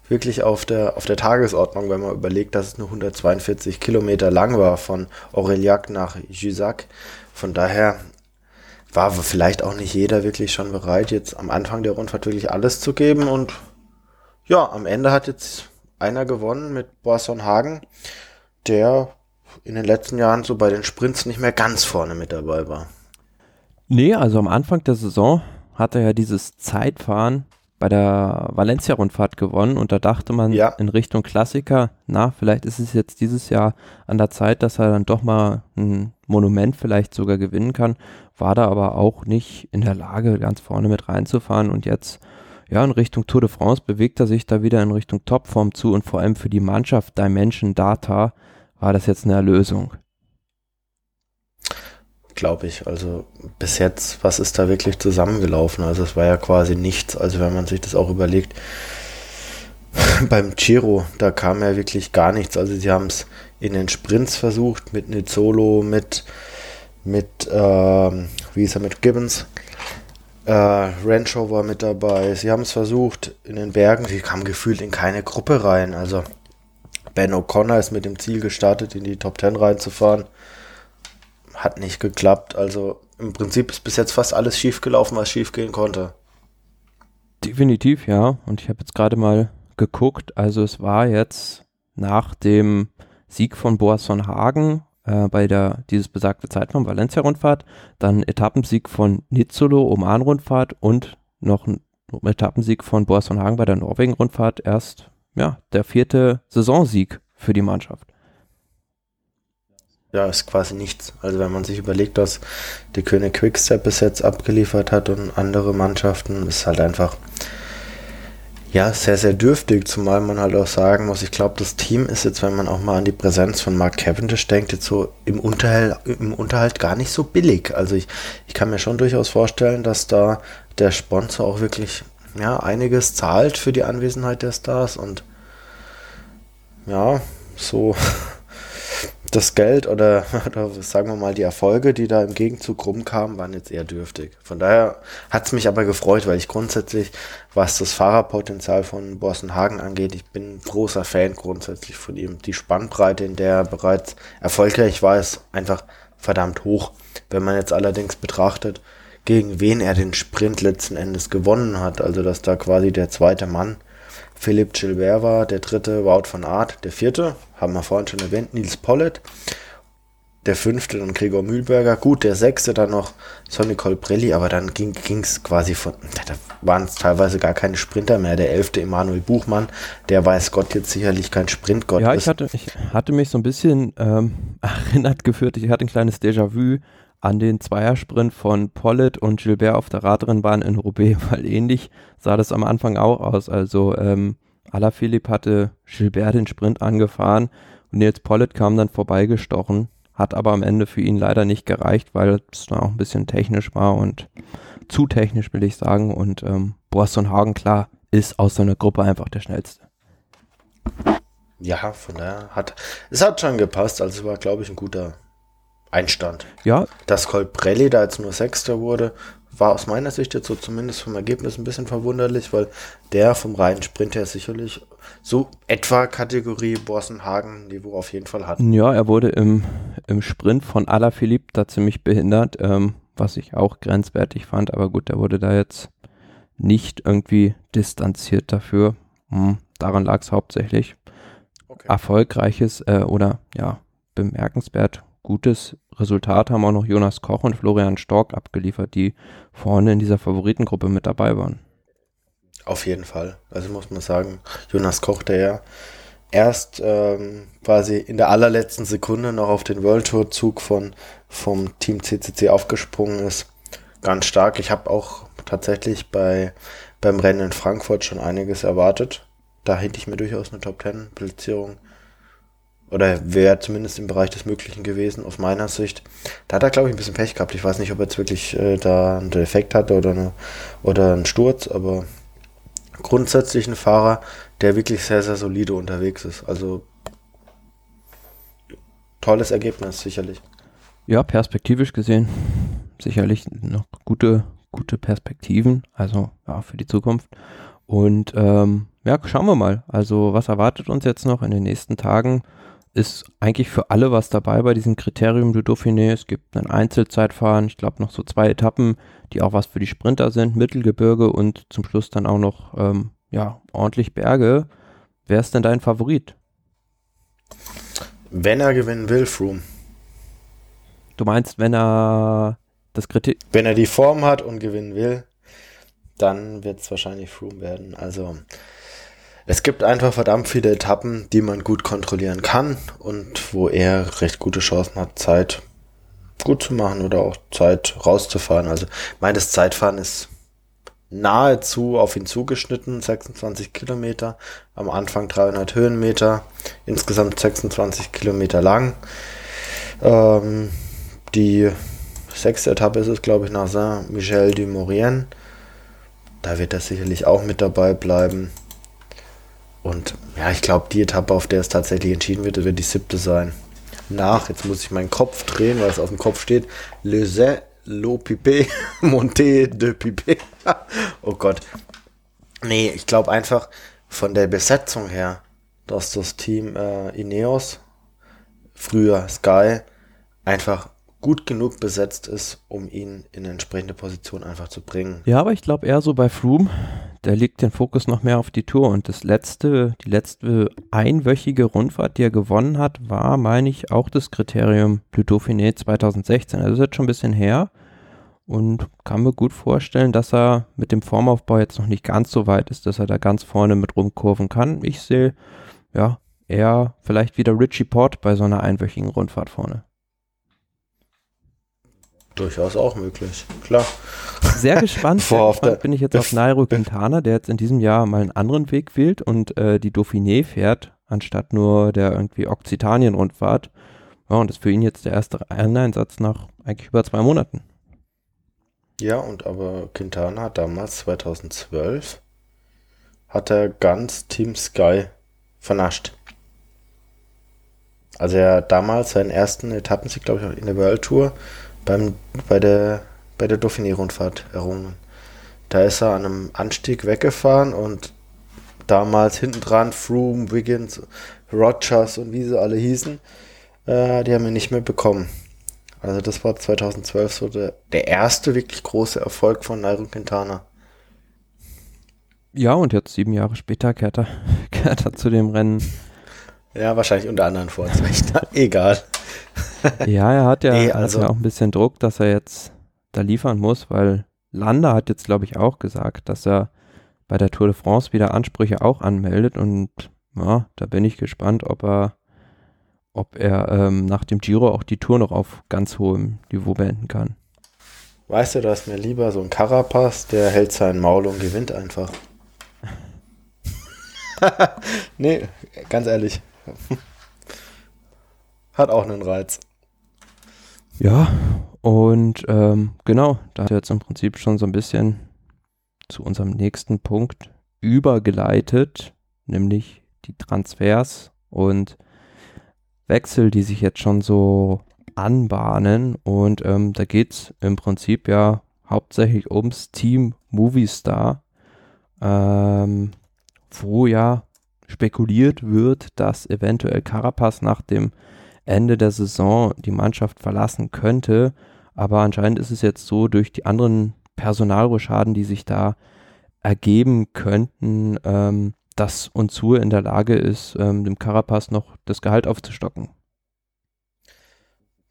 [SPEAKER 2] wirklich auf der, auf der Tagesordnung, wenn man überlegt, dass es nur 142 Kilometer lang war von Aureliac nach Jusac. Von daher war vielleicht auch nicht jeder wirklich schon bereit, jetzt am Anfang der Rundfahrt wirklich alles zu geben und ja, am Ende hat jetzt einer gewonnen mit Boasson Hagen, der in den letzten Jahren so bei den Sprints nicht mehr ganz vorne mit dabei war.
[SPEAKER 1] Nee, also am Anfang der Saison hat er ja dieses Zeitfahren bei der Valencia-Rundfahrt gewonnen und da dachte man ja. in Richtung Klassiker, na, vielleicht ist es jetzt dieses Jahr an der Zeit, dass er dann doch mal ein Monument vielleicht sogar gewinnen kann, war da aber auch nicht in der Lage, ganz vorne mit reinzufahren und jetzt ja, in Richtung Tour de France bewegt er sich da wieder in Richtung Topform zu und vor allem für die Mannschaft Dimension Data war das jetzt eine Erlösung.
[SPEAKER 2] Glaube ich. Also bis jetzt, was ist da wirklich zusammengelaufen? Also es war ja quasi nichts. Also wenn man sich das auch überlegt, beim Giro, da kam ja wirklich gar nichts. Also sie haben es in den Sprints versucht, mit Nizzolo, mit, mit, äh, wie ist er, mit Gibbons. Äh, Rancho war mit dabei. Sie haben es versucht in den Bergen. Sie kamen gefühlt in keine Gruppe rein. Also Ben O'Connor ist mit dem Ziel gestartet, in die Top 10 reinzufahren. Hat nicht geklappt. Also im Prinzip ist bis jetzt fast alles schief gelaufen, was schief gehen konnte.
[SPEAKER 1] Definitiv, ja. Und ich habe jetzt gerade mal geguckt. Also es war jetzt nach dem Sieg von Boasson Hagen äh, bei der dieses besagte Zeitfahren Valencia-Rundfahrt, dann Etappensieg von Nizzolo Oman-Rundfahrt und noch ein Etappensieg von Boasson Hagen bei der Norwegen-Rundfahrt erst ja, der vierte Saisonsieg für die Mannschaft.
[SPEAKER 2] Ja, ist quasi nichts. Also wenn man sich überlegt, dass die König Quickstep bis jetzt abgeliefert hat und andere Mannschaften, ist halt einfach ja, sehr, sehr dürftig, zumal man halt auch sagen muss, ich glaube, das Team ist jetzt, wenn man auch mal an die Präsenz von Mark Cavendish denkt, jetzt so im Unterhalt, im Unterhalt gar nicht so billig. Also ich, ich kann mir schon durchaus vorstellen, dass da der Sponsor auch wirklich ja, einiges zahlt für die Anwesenheit der Stars und ja, so das Geld oder, oder, sagen wir mal die Erfolge, die da im Gegenzug rumkamen, waren jetzt eher dürftig. Von daher hat es mich aber gefreut, weil ich grundsätzlich, was das Fahrerpotenzial von Borsten Hagen angeht, ich bin großer Fan grundsätzlich von ihm. Die Spannbreite, in der er bereits erfolgreich war, ist einfach verdammt hoch. Wenn man jetzt allerdings betrachtet, gegen wen er den Sprint letzten Endes gewonnen hat, also dass da quasi der zweite Mann Philipp Gilbert war, der dritte Wout van Art, der vierte, haben wir vorhin schon erwähnt, Nils Pollitt, der fünfte dann Gregor Mühlberger, gut, der sechste dann noch Sonny Colbrelli, aber dann ging es quasi von, da waren es teilweise gar keine Sprinter mehr, der elfte Emanuel Buchmann, der weiß Gott jetzt sicherlich kein Sprintgott
[SPEAKER 1] ja, ist. Ja, ich hatte, ich hatte mich so ein bisschen ähm, erinnert geführt, ich hatte ein kleines Déjà-vu, an den Zweiersprint von Pollitt und Gilbert auf der Radrennbahn in Roubaix, weil ähnlich sah das am Anfang auch aus. Also ähm, Alaphilippe hatte Gilbert den Sprint angefahren und Nils Pollitt kam dann vorbeigestochen, hat aber am Ende für ihn leider nicht gereicht, weil es dann auch ein bisschen technisch war und zu technisch will ich sagen und ähm, Boasson Hagen, klar, ist aus seiner Gruppe einfach der schnellste.
[SPEAKER 2] Ja, von daher hat es hat schon gepasst, also war glaube ich ein guter Einstand.
[SPEAKER 1] Ja.
[SPEAKER 2] Dass Colbrelli da jetzt nur Sechster wurde, war aus meiner Sicht jetzt so zumindest vom Ergebnis ein bisschen verwunderlich, weil der vom reinen Sprint her sicherlich so etwa Kategorie Borsenhagen-Niveau auf jeden Fall hat.
[SPEAKER 1] Ja, er wurde im, im Sprint von Alaphilippe da ziemlich behindert, ähm, was ich auch grenzwertig fand, aber gut, er wurde da jetzt nicht irgendwie distanziert dafür. Hm, daran lag es hauptsächlich. Okay. Erfolgreiches äh, oder ja, bemerkenswert gutes Resultat haben auch noch Jonas Koch und Florian Stork abgeliefert, die vorne in dieser Favoritengruppe mit dabei waren.
[SPEAKER 2] Auf jeden Fall. Also muss man sagen, Jonas Koch, der ja erst ähm, quasi in der allerletzten Sekunde noch auf den World Tour Zug von vom Team CCC aufgesprungen ist, ganz stark. Ich habe auch tatsächlich bei beim Rennen in Frankfurt schon einiges erwartet. Da hätte ich mir durchaus eine Top 10 Platzierung oder wäre zumindest im Bereich des Möglichen gewesen, aus meiner Sicht. Da hat er, glaube ich, ein bisschen Pech gehabt. Ich weiß nicht, ob er jetzt wirklich äh, da einen Defekt hatte oder, eine, oder einen Sturz, aber grundsätzlich ein Fahrer, der wirklich sehr, sehr solide unterwegs ist. Also tolles Ergebnis, sicherlich.
[SPEAKER 1] Ja, perspektivisch gesehen sicherlich noch gute, gute Perspektiven, also ja, für die Zukunft. Und ähm, ja, schauen wir mal. Also, was erwartet uns jetzt noch in den nächsten Tagen? Ist eigentlich für alle was dabei bei diesem Kriterium du Dauphiné. Es gibt ein Einzelzeitfahren, ich glaube noch so zwei Etappen, die auch was für die Sprinter sind, Mittelgebirge und zum Schluss dann auch noch ähm, ja, ordentlich Berge. wer ist denn dein Favorit?
[SPEAKER 2] Wenn er gewinnen will, Froome.
[SPEAKER 1] Du meinst, wenn er das Kritik.
[SPEAKER 2] Wenn er die Form hat und gewinnen will, dann wird es wahrscheinlich Froome werden. Also es gibt einfach verdammt viele Etappen, die man gut kontrollieren kann und wo er recht gute Chancen hat, Zeit gut zu machen oder auch Zeit rauszufahren. Also meines Zeitfahren ist nahezu auf ihn zugeschnitten, 26 Kilometer, am Anfang 300 Höhenmeter, insgesamt 26 Kilometer lang. Ähm, die sechste Etappe ist es, glaube ich, nach Saint-Michel-du-Maurienne. Da wird er sicherlich auch mit dabei bleiben. Und ja, ich glaube, die Etappe, auf der es tatsächlich entschieden wird, wird die siebte sein. Nach, jetzt muss ich meinen Kopf drehen, weil es auf dem Kopf steht, Le Zé, Lo Pipé, Monté de Pipé. oh Gott. Nee, ich glaube einfach von der Besetzung her, dass das Team äh, Ineos, früher Sky, einfach gut genug besetzt ist, um ihn in eine entsprechende Position einfach zu bringen.
[SPEAKER 1] Ja, aber ich glaube eher so bei Froome, der legt den Fokus noch mehr auf die Tour und das letzte, die letzte einwöchige Rundfahrt, die er gewonnen hat, war, meine ich, auch das Kriterium Le Dauphiné 2016. Also ist jetzt schon ein bisschen her und kann mir gut vorstellen, dass er mit dem Formaufbau jetzt noch nicht ganz so weit ist, dass er da ganz vorne mit rumkurven kann. Ich sehe, ja, eher vielleicht wieder Richie Port bei so einer einwöchigen Rundfahrt vorne.
[SPEAKER 2] Durchaus auch möglich, klar.
[SPEAKER 1] Sehr gespannt, sehr gespannt bin ich jetzt auf Nairo Quintana, der jetzt in diesem Jahr mal einen anderen Weg wählt und äh, die Dauphiné fährt, anstatt nur der irgendwie Okzitanien-Rundfahrt. Ja, und das ist für ihn jetzt der erste Einsatz nach eigentlich über zwei Monaten.
[SPEAKER 2] Ja, und aber Quintana hat damals 2012 hat er ganz Team Sky vernascht. Also er hat damals seinen ersten Etappensieg, glaube ich, in der World Tour beim, bei der, bei der Dauphiné-Rundfahrt errungen. Da ist er an einem Anstieg weggefahren und damals hinten dran Froome, Wiggins, Rogers und wie sie alle hießen, äh, die haben wir nicht mehr bekommen. Also das war 2012 so der, der erste wirklich große Erfolg von Nairo Quintana.
[SPEAKER 1] Ja, und jetzt sieben Jahre später kehrt er, kehrt er zu dem Rennen.
[SPEAKER 2] Ja, wahrscheinlich unter anderen Vorzeichen. Egal.
[SPEAKER 1] ja, er hat ja, nee, also, hat ja auch ein bisschen Druck, dass er jetzt da liefern muss, weil Landa hat jetzt, glaube ich, auch gesagt, dass er bei der Tour de France wieder Ansprüche auch anmeldet und ja, da bin ich gespannt, ob er, ob er ähm, nach dem Giro auch die Tour noch auf ganz hohem Niveau beenden kann.
[SPEAKER 2] Weißt du, da ist mir lieber so ein Carapaz, der hält sein Maul und gewinnt einfach. nee, ganz ehrlich. Hat auch einen Reiz.
[SPEAKER 1] Ja, und ähm, genau, da hat jetzt im Prinzip schon so ein bisschen zu unserem nächsten Punkt übergeleitet, nämlich die Transfers und Wechsel, die sich jetzt schon so anbahnen. Und ähm, da geht es im Prinzip ja hauptsächlich ums Team Movistar, ähm, wo ja spekuliert wird, dass eventuell Carapaz nach dem Ende der Saison die Mannschaft verlassen könnte. Aber anscheinend ist es jetzt so, durch die anderen Personalroschaden, die sich da ergeben könnten, ähm, dass Unzur in der Lage ist, ähm, dem Carapaz noch das Gehalt aufzustocken.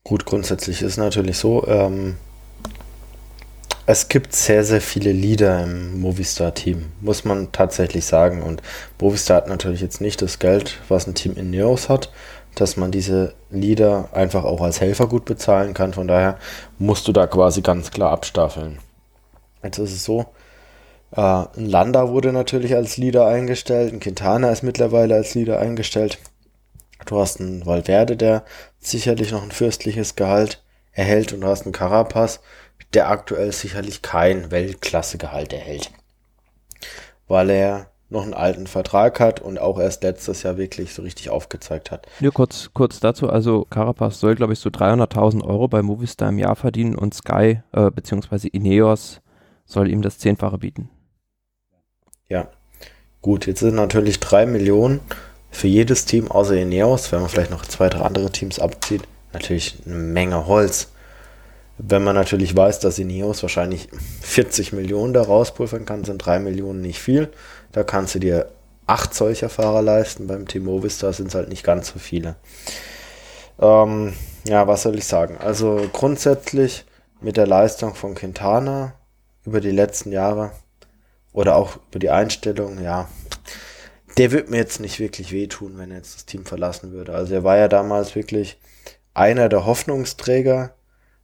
[SPEAKER 2] Gut, grundsätzlich ist natürlich so, ähm, es gibt sehr, sehr viele Leader im Movistar-Team, muss man tatsächlich sagen. Und Movistar hat natürlich jetzt nicht das Geld, was ein Team in Neos hat, dass man diese Leader einfach auch als Helfer gut bezahlen kann. Von daher musst du da quasi ganz klar abstaffeln. Jetzt ist es so, äh, ein Landa wurde natürlich als Leader eingestellt, ein Quintana ist mittlerweile als Leader eingestellt. Du hast einen Valverde, der sicherlich noch ein fürstliches Gehalt erhält und du hast einen Carapaz, der aktuell sicherlich kein Weltklassegehalt erhält. Weil er noch einen alten Vertrag hat und auch erst letztes Jahr wirklich so richtig aufgezeigt hat.
[SPEAKER 1] Ja, kurz, kurz dazu, also Carapaz soll, glaube ich, so 300.000 Euro bei Movistar im Jahr verdienen und Sky, äh, beziehungsweise Ineos, soll ihm das Zehnfache bieten.
[SPEAKER 2] Ja, gut, jetzt sind natürlich drei Millionen für jedes Team außer Ineos, wenn man vielleicht noch zwei, drei andere Teams abzieht, natürlich eine Menge Holz. Wenn man natürlich weiß, dass Ineos wahrscheinlich 40 Millionen da rauspulvern kann, sind 3 Millionen nicht viel. Da kannst du dir acht solcher Fahrer leisten. Beim Team Movistar sind es halt nicht ganz so viele. Ähm, ja, was soll ich sagen? Also grundsätzlich mit der Leistung von Quintana über die letzten Jahre oder auch über die Einstellung, ja, der wird mir jetzt nicht wirklich wehtun, wenn er jetzt das Team verlassen würde. Also er war ja damals wirklich einer der Hoffnungsträger,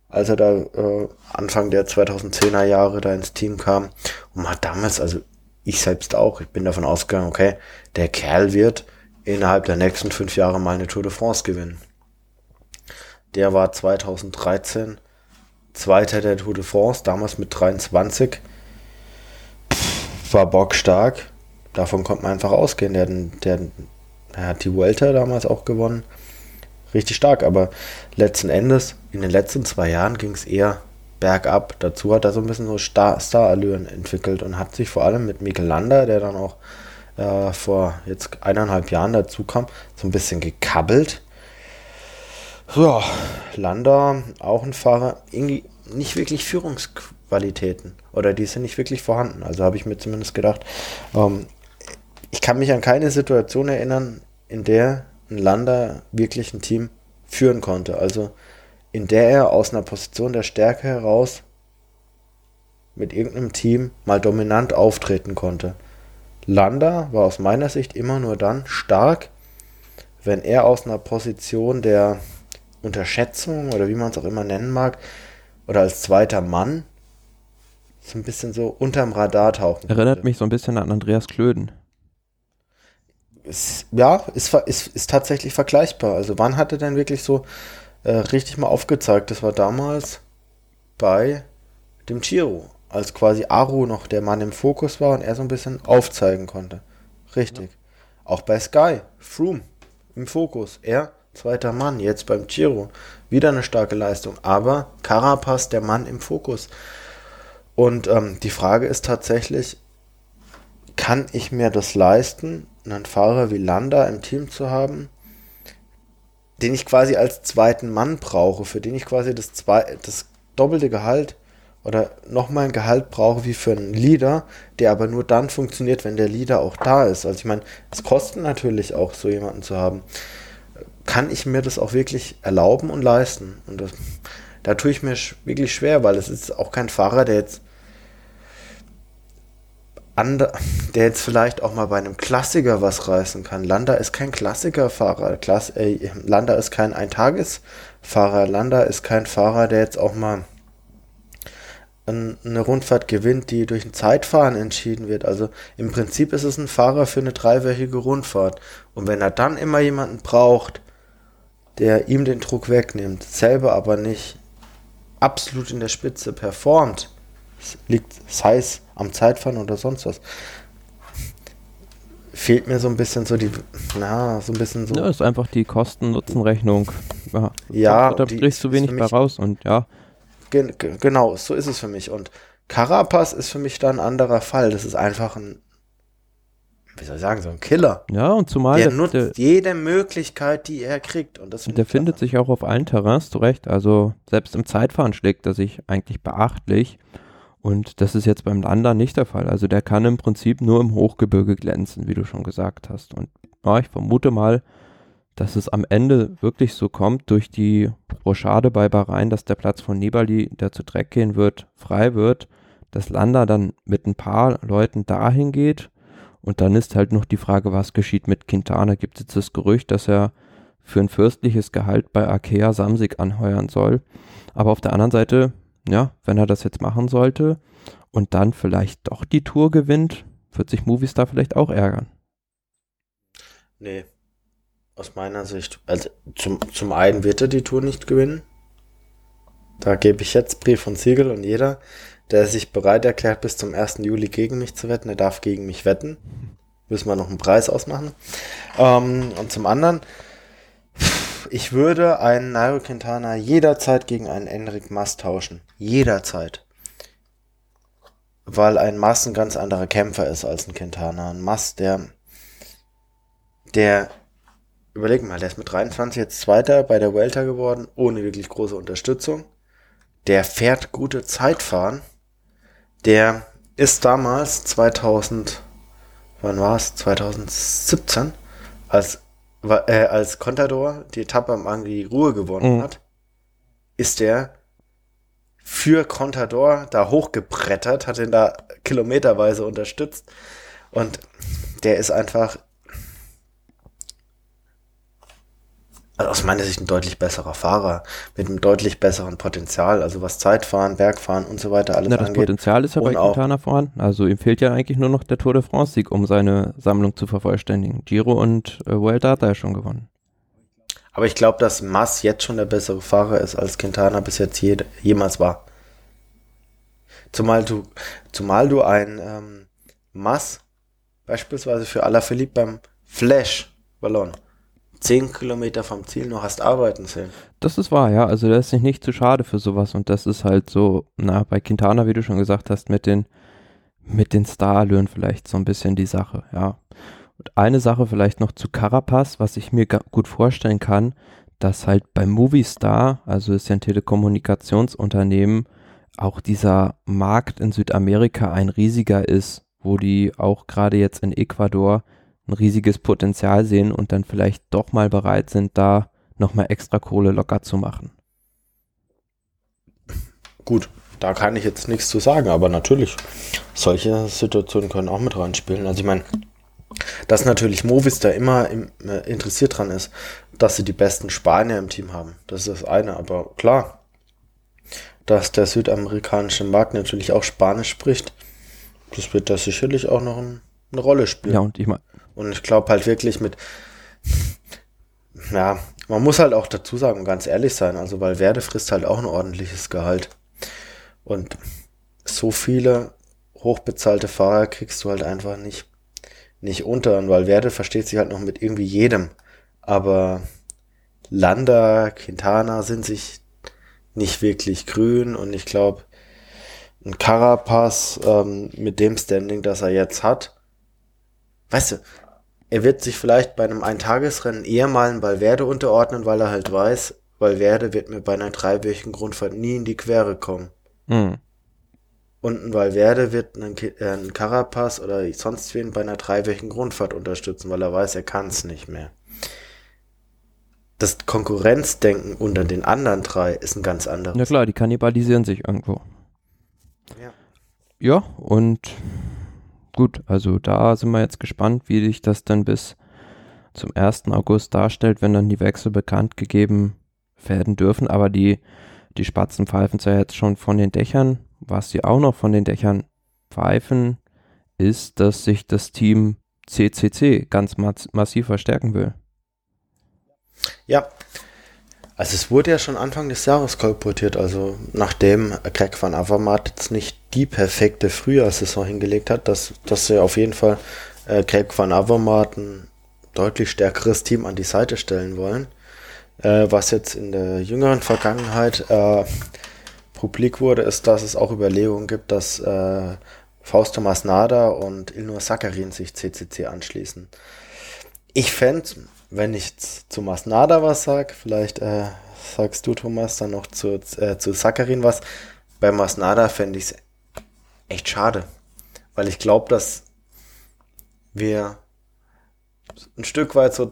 [SPEAKER 2] als er da äh, Anfang der 2010er Jahre da ins Team kam und hat damals, also ich selbst auch, ich bin davon ausgegangen, okay, der Kerl wird innerhalb der nächsten fünf Jahre mal eine Tour de France gewinnen. Der war 2013 Zweiter der Tour de France, damals mit 23. war bockstark. Davon konnte man einfach ausgehen. Der, der, der hat die Vuelta damals auch gewonnen. Richtig stark, aber letzten Endes, in den letzten zwei Jahren ging es eher bergab. Dazu hat er so ein bisschen so Star-Allüren entwickelt und hat sich vor allem mit Mikel Landa, der dann auch äh, vor jetzt eineinhalb Jahren dazu kam, so ein bisschen gekabbelt. Ja, Landa, auch ein Fahrer, irgendwie nicht wirklich Führungsqualitäten oder die sind nicht wirklich vorhanden. Also habe ich mir zumindest gedacht, ähm, ich kann mich an keine Situation erinnern, in der ein Landa wirklich ein Team führen konnte. Also in der er aus einer Position der Stärke heraus mit irgendeinem Team mal dominant auftreten konnte. Landa war aus meiner Sicht immer nur dann stark, wenn er aus einer Position der Unterschätzung oder wie man es auch immer nennen mag, oder als zweiter Mann so ein bisschen so unterm Radar tauchen.
[SPEAKER 1] Erinnert konnte. mich so ein bisschen an Andreas Klöden.
[SPEAKER 2] Ist, ja, ist, ist, ist tatsächlich vergleichbar. Also wann hat er denn wirklich so äh, richtig mal aufgezeigt? Das war damals bei dem Chiro, als quasi Aru noch der Mann im Fokus war und er so ein bisschen aufzeigen konnte. Richtig. Ja. Auch bei Sky, Froome im Fokus. Er zweiter Mann, jetzt beim Giro. Wieder eine starke Leistung. Aber Carapaz, der Mann im Fokus. Und ähm, die Frage ist tatsächlich, kann ich mir das leisten, einen Fahrer wie Landa im Team zu haben, den ich quasi als zweiten Mann brauche, für den ich quasi das, zwei, das doppelte Gehalt oder nochmal ein Gehalt brauche wie für einen Leader, der aber nur dann funktioniert, wenn der Leader auch da ist. Also ich meine, es kostet natürlich auch, so jemanden zu haben kann ich mir das auch wirklich erlauben und leisten. Und das, da tue ich mir wirklich schwer, weil es ist auch kein Fahrer, der jetzt der jetzt vielleicht auch mal bei einem Klassiker was reißen kann. Landa ist kein Klassikerfahrer. Klass äh, Landa ist kein Eintagesfahrer. Landa ist kein Fahrer, der jetzt auch mal eine Rundfahrt gewinnt, die durch ein Zeitfahren entschieden wird. Also im Prinzip ist es ein Fahrer für eine dreiwöchige Rundfahrt. Und wenn er dann immer jemanden braucht, der ihm den Druck wegnimmt, selber aber nicht absolut in der Spitze performt, liegt, sei es am Zeitfahren oder sonst was, fehlt mir so ein bisschen so die, na, so ein bisschen so.
[SPEAKER 1] Ja, ist einfach die Kosten-Nutzen-Rechnung.
[SPEAKER 2] Ja, ja
[SPEAKER 1] da brichst du wenig bei raus und ja.
[SPEAKER 2] Gen genau, so ist es für mich. Und Carapaz ist für mich da ein anderer Fall. Das ist einfach ein wie soll ich sagen, so ein Killer.
[SPEAKER 1] Ja, und zumal
[SPEAKER 2] der, der nutzt der, jede Möglichkeit, die er kriegt. Und das
[SPEAKER 1] der findet sich auch auf allen Terrains zurecht. Also selbst im Zeitfahren schlägt er sich eigentlich beachtlich. Und das ist jetzt beim Lander nicht der Fall. Also der kann im Prinzip nur im Hochgebirge glänzen, wie du schon gesagt hast. Und ja, ich vermute mal, dass es am Ende wirklich so kommt durch die Rochade bei Bahrain, dass der Platz von Nibali, der zu Dreck gehen wird, frei wird, dass Landa dann mit ein paar Leuten dahin geht und dann ist halt noch die Frage, was geschieht mit Quintana? Gibt es jetzt das Gerücht, dass er für ein fürstliches Gehalt bei Arkea Samsig anheuern soll? Aber auf der anderen Seite, ja, wenn er das jetzt machen sollte und dann vielleicht doch die Tour gewinnt, wird sich Movistar vielleicht auch ärgern.
[SPEAKER 2] Nee, aus meiner Sicht. Also zum, zum einen wird er die Tour nicht gewinnen. Da gebe ich jetzt Brief und Siegel und jeder, der sich bereit erklärt, bis zum 1. Juli gegen mich zu wetten. Er darf gegen mich wetten. Müssen wir noch einen Preis ausmachen. Ähm, und zum anderen, ich würde einen Nairo Quintana jederzeit gegen einen Enric Mas tauschen. Jederzeit. Weil ein Mas ein ganz anderer Kämpfer ist als ein Quintana. Ein Mas, der, der, überleg mal, der ist mit 23 jetzt Zweiter bei der Welter geworden, ohne wirklich große Unterstützung. Der fährt gute Zeitfahren der ist damals 2000, wann war es? 2017, als, äh, als Contador die Etappe am Angri Ruhe gewonnen mhm. hat, ist der für Contador da hochgebrettert, hat ihn da kilometerweise unterstützt und der ist einfach also aus meiner Sicht ein deutlich besserer Fahrer mit einem deutlich besseren Potenzial, also was Zeitfahren, Bergfahren und so weiter alles
[SPEAKER 1] Na, das angeht. Potenzial ist ja bei Quintana vorhanden. Also ihm fehlt ja eigentlich nur noch der Tour de France Sieg, um seine Sammlung zu vervollständigen. Giro und äh, Vuelta hat er ja schon gewonnen.
[SPEAKER 2] Aber ich glaube, dass Mass jetzt schon der bessere Fahrer ist, als Quintana bis jetzt je, jemals war. Zumal du, zumal du ein ähm, Mass beispielsweise für Alaphilippe beim Flash Ballon zehn Kilometer vom Ziel noch hast arbeiten sehen.
[SPEAKER 1] Das ist wahr, ja. Also der ist sich nicht zu schade für sowas und das ist halt so, na, bei Quintana, wie du schon gesagt hast, mit den, mit den Starlöhnen vielleicht so ein bisschen die Sache, ja. Und eine Sache vielleicht noch zu Carapaz, was ich mir gut vorstellen kann, dass halt bei Movistar, also ist ja ein Telekommunikationsunternehmen, auch dieser Markt in Südamerika ein riesiger ist, wo die auch gerade jetzt in Ecuador ein riesiges Potenzial sehen und dann vielleicht doch mal bereit sind, da nochmal extra Kohle locker zu machen.
[SPEAKER 2] Gut, da kann ich jetzt nichts zu sagen, aber natürlich, solche Situationen können auch mit reinspielen. Also ich meine, dass natürlich Movistar immer im, äh, interessiert dran ist, dass sie die besten Spanier im Team haben. Das ist das eine, aber klar, dass der südamerikanische Markt natürlich auch Spanisch spricht, das wird da sicherlich auch noch ein, eine Rolle spielen.
[SPEAKER 1] Ja, und ich meine,
[SPEAKER 2] und ich glaube halt wirklich mit, ja, man muss halt auch dazu sagen, ganz ehrlich sein, also weil Werde frisst halt auch ein ordentliches Gehalt. Und so viele hochbezahlte Fahrer kriegst du halt einfach nicht, nicht unter. Und weil Werde versteht sich halt noch mit irgendwie jedem. Aber Landa, Quintana sind sich nicht wirklich grün und ich glaube, ein Carapaz ähm, mit dem Standing, das er jetzt hat, weißt du, er wird sich vielleicht bei einem Eintagesrennen eher mal ein Valverde unterordnen, weil er halt weiß, Valverde wird mir bei einer dreiwöchigen Grundfahrt nie in die Quere kommen. Mhm. Und ein Valverde wird einen, äh, einen Carapaz oder sonst wen bei einer dreiwöchigen Grundfahrt unterstützen, weil er weiß, er kann es nicht mehr. Das Konkurrenzdenken unter den anderen drei ist ein ganz anderes.
[SPEAKER 1] Ja klar, die kannibalisieren sich irgendwo. Ja. Ja, und gut, also da sind wir jetzt gespannt, wie sich das dann bis zum 1. August darstellt, wenn dann die Wechsel bekannt gegeben werden dürfen. Aber die, die Spatzen pfeifen ja jetzt schon von den Dächern. Was sie auch noch von den Dächern pfeifen, ist, dass sich das Team CCC ganz massiv verstärken will.
[SPEAKER 2] Ja, also es wurde ja schon Anfang des Jahres kolportiert, also nachdem Greg van Avermaet jetzt nicht die perfekte Frühjahrssaison hingelegt hat, dass, dass sie auf jeden Fall äh, Greg van Avermaet ein deutlich stärkeres Team an die Seite stellen wollen. Äh, was jetzt in der jüngeren Vergangenheit äh, publik wurde, ist, dass es auch Überlegungen gibt, dass äh, Fausto Masnada und Ilnur Sakarin sich CCC anschließen. Ich fände wenn ich zu Masnada was sag, vielleicht äh, sagst du, Thomas, dann noch zu, äh, zu Sakarin was. Bei Masnada fände ich es echt schade, weil ich glaube, dass wir ein Stück weit so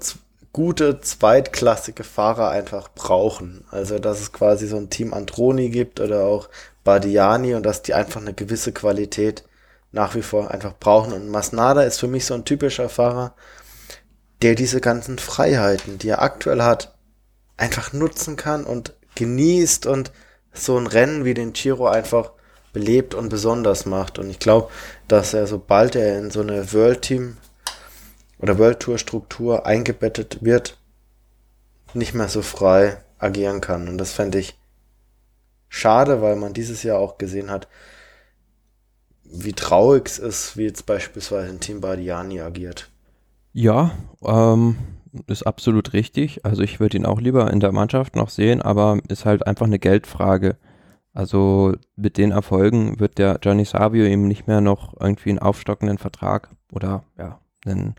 [SPEAKER 2] gute zweitklassige Fahrer einfach brauchen. Also, dass es quasi so ein Team Androni gibt oder auch Bardiani und dass die einfach eine gewisse Qualität nach wie vor einfach brauchen. Und Masnada ist für mich so ein typischer Fahrer, der diese ganzen Freiheiten, die er aktuell hat, einfach nutzen kann und genießt und so ein Rennen wie den Giro einfach belebt und besonders macht. Und ich glaube, dass er, sobald er in so eine World Team oder World Tour Struktur eingebettet wird, nicht mehr so frei agieren kann. Und das fände ich schade, weil man dieses Jahr auch gesehen hat, wie traurig es ist, wie jetzt beispielsweise ein Team Bardiani agiert.
[SPEAKER 1] Ja, ähm, ist absolut richtig. Also ich würde ihn auch lieber in der Mannschaft noch sehen, aber ist halt einfach eine Geldfrage. Also mit den Erfolgen wird der Gianni Savio eben nicht mehr noch irgendwie einen aufstockenden Vertrag oder ja, ein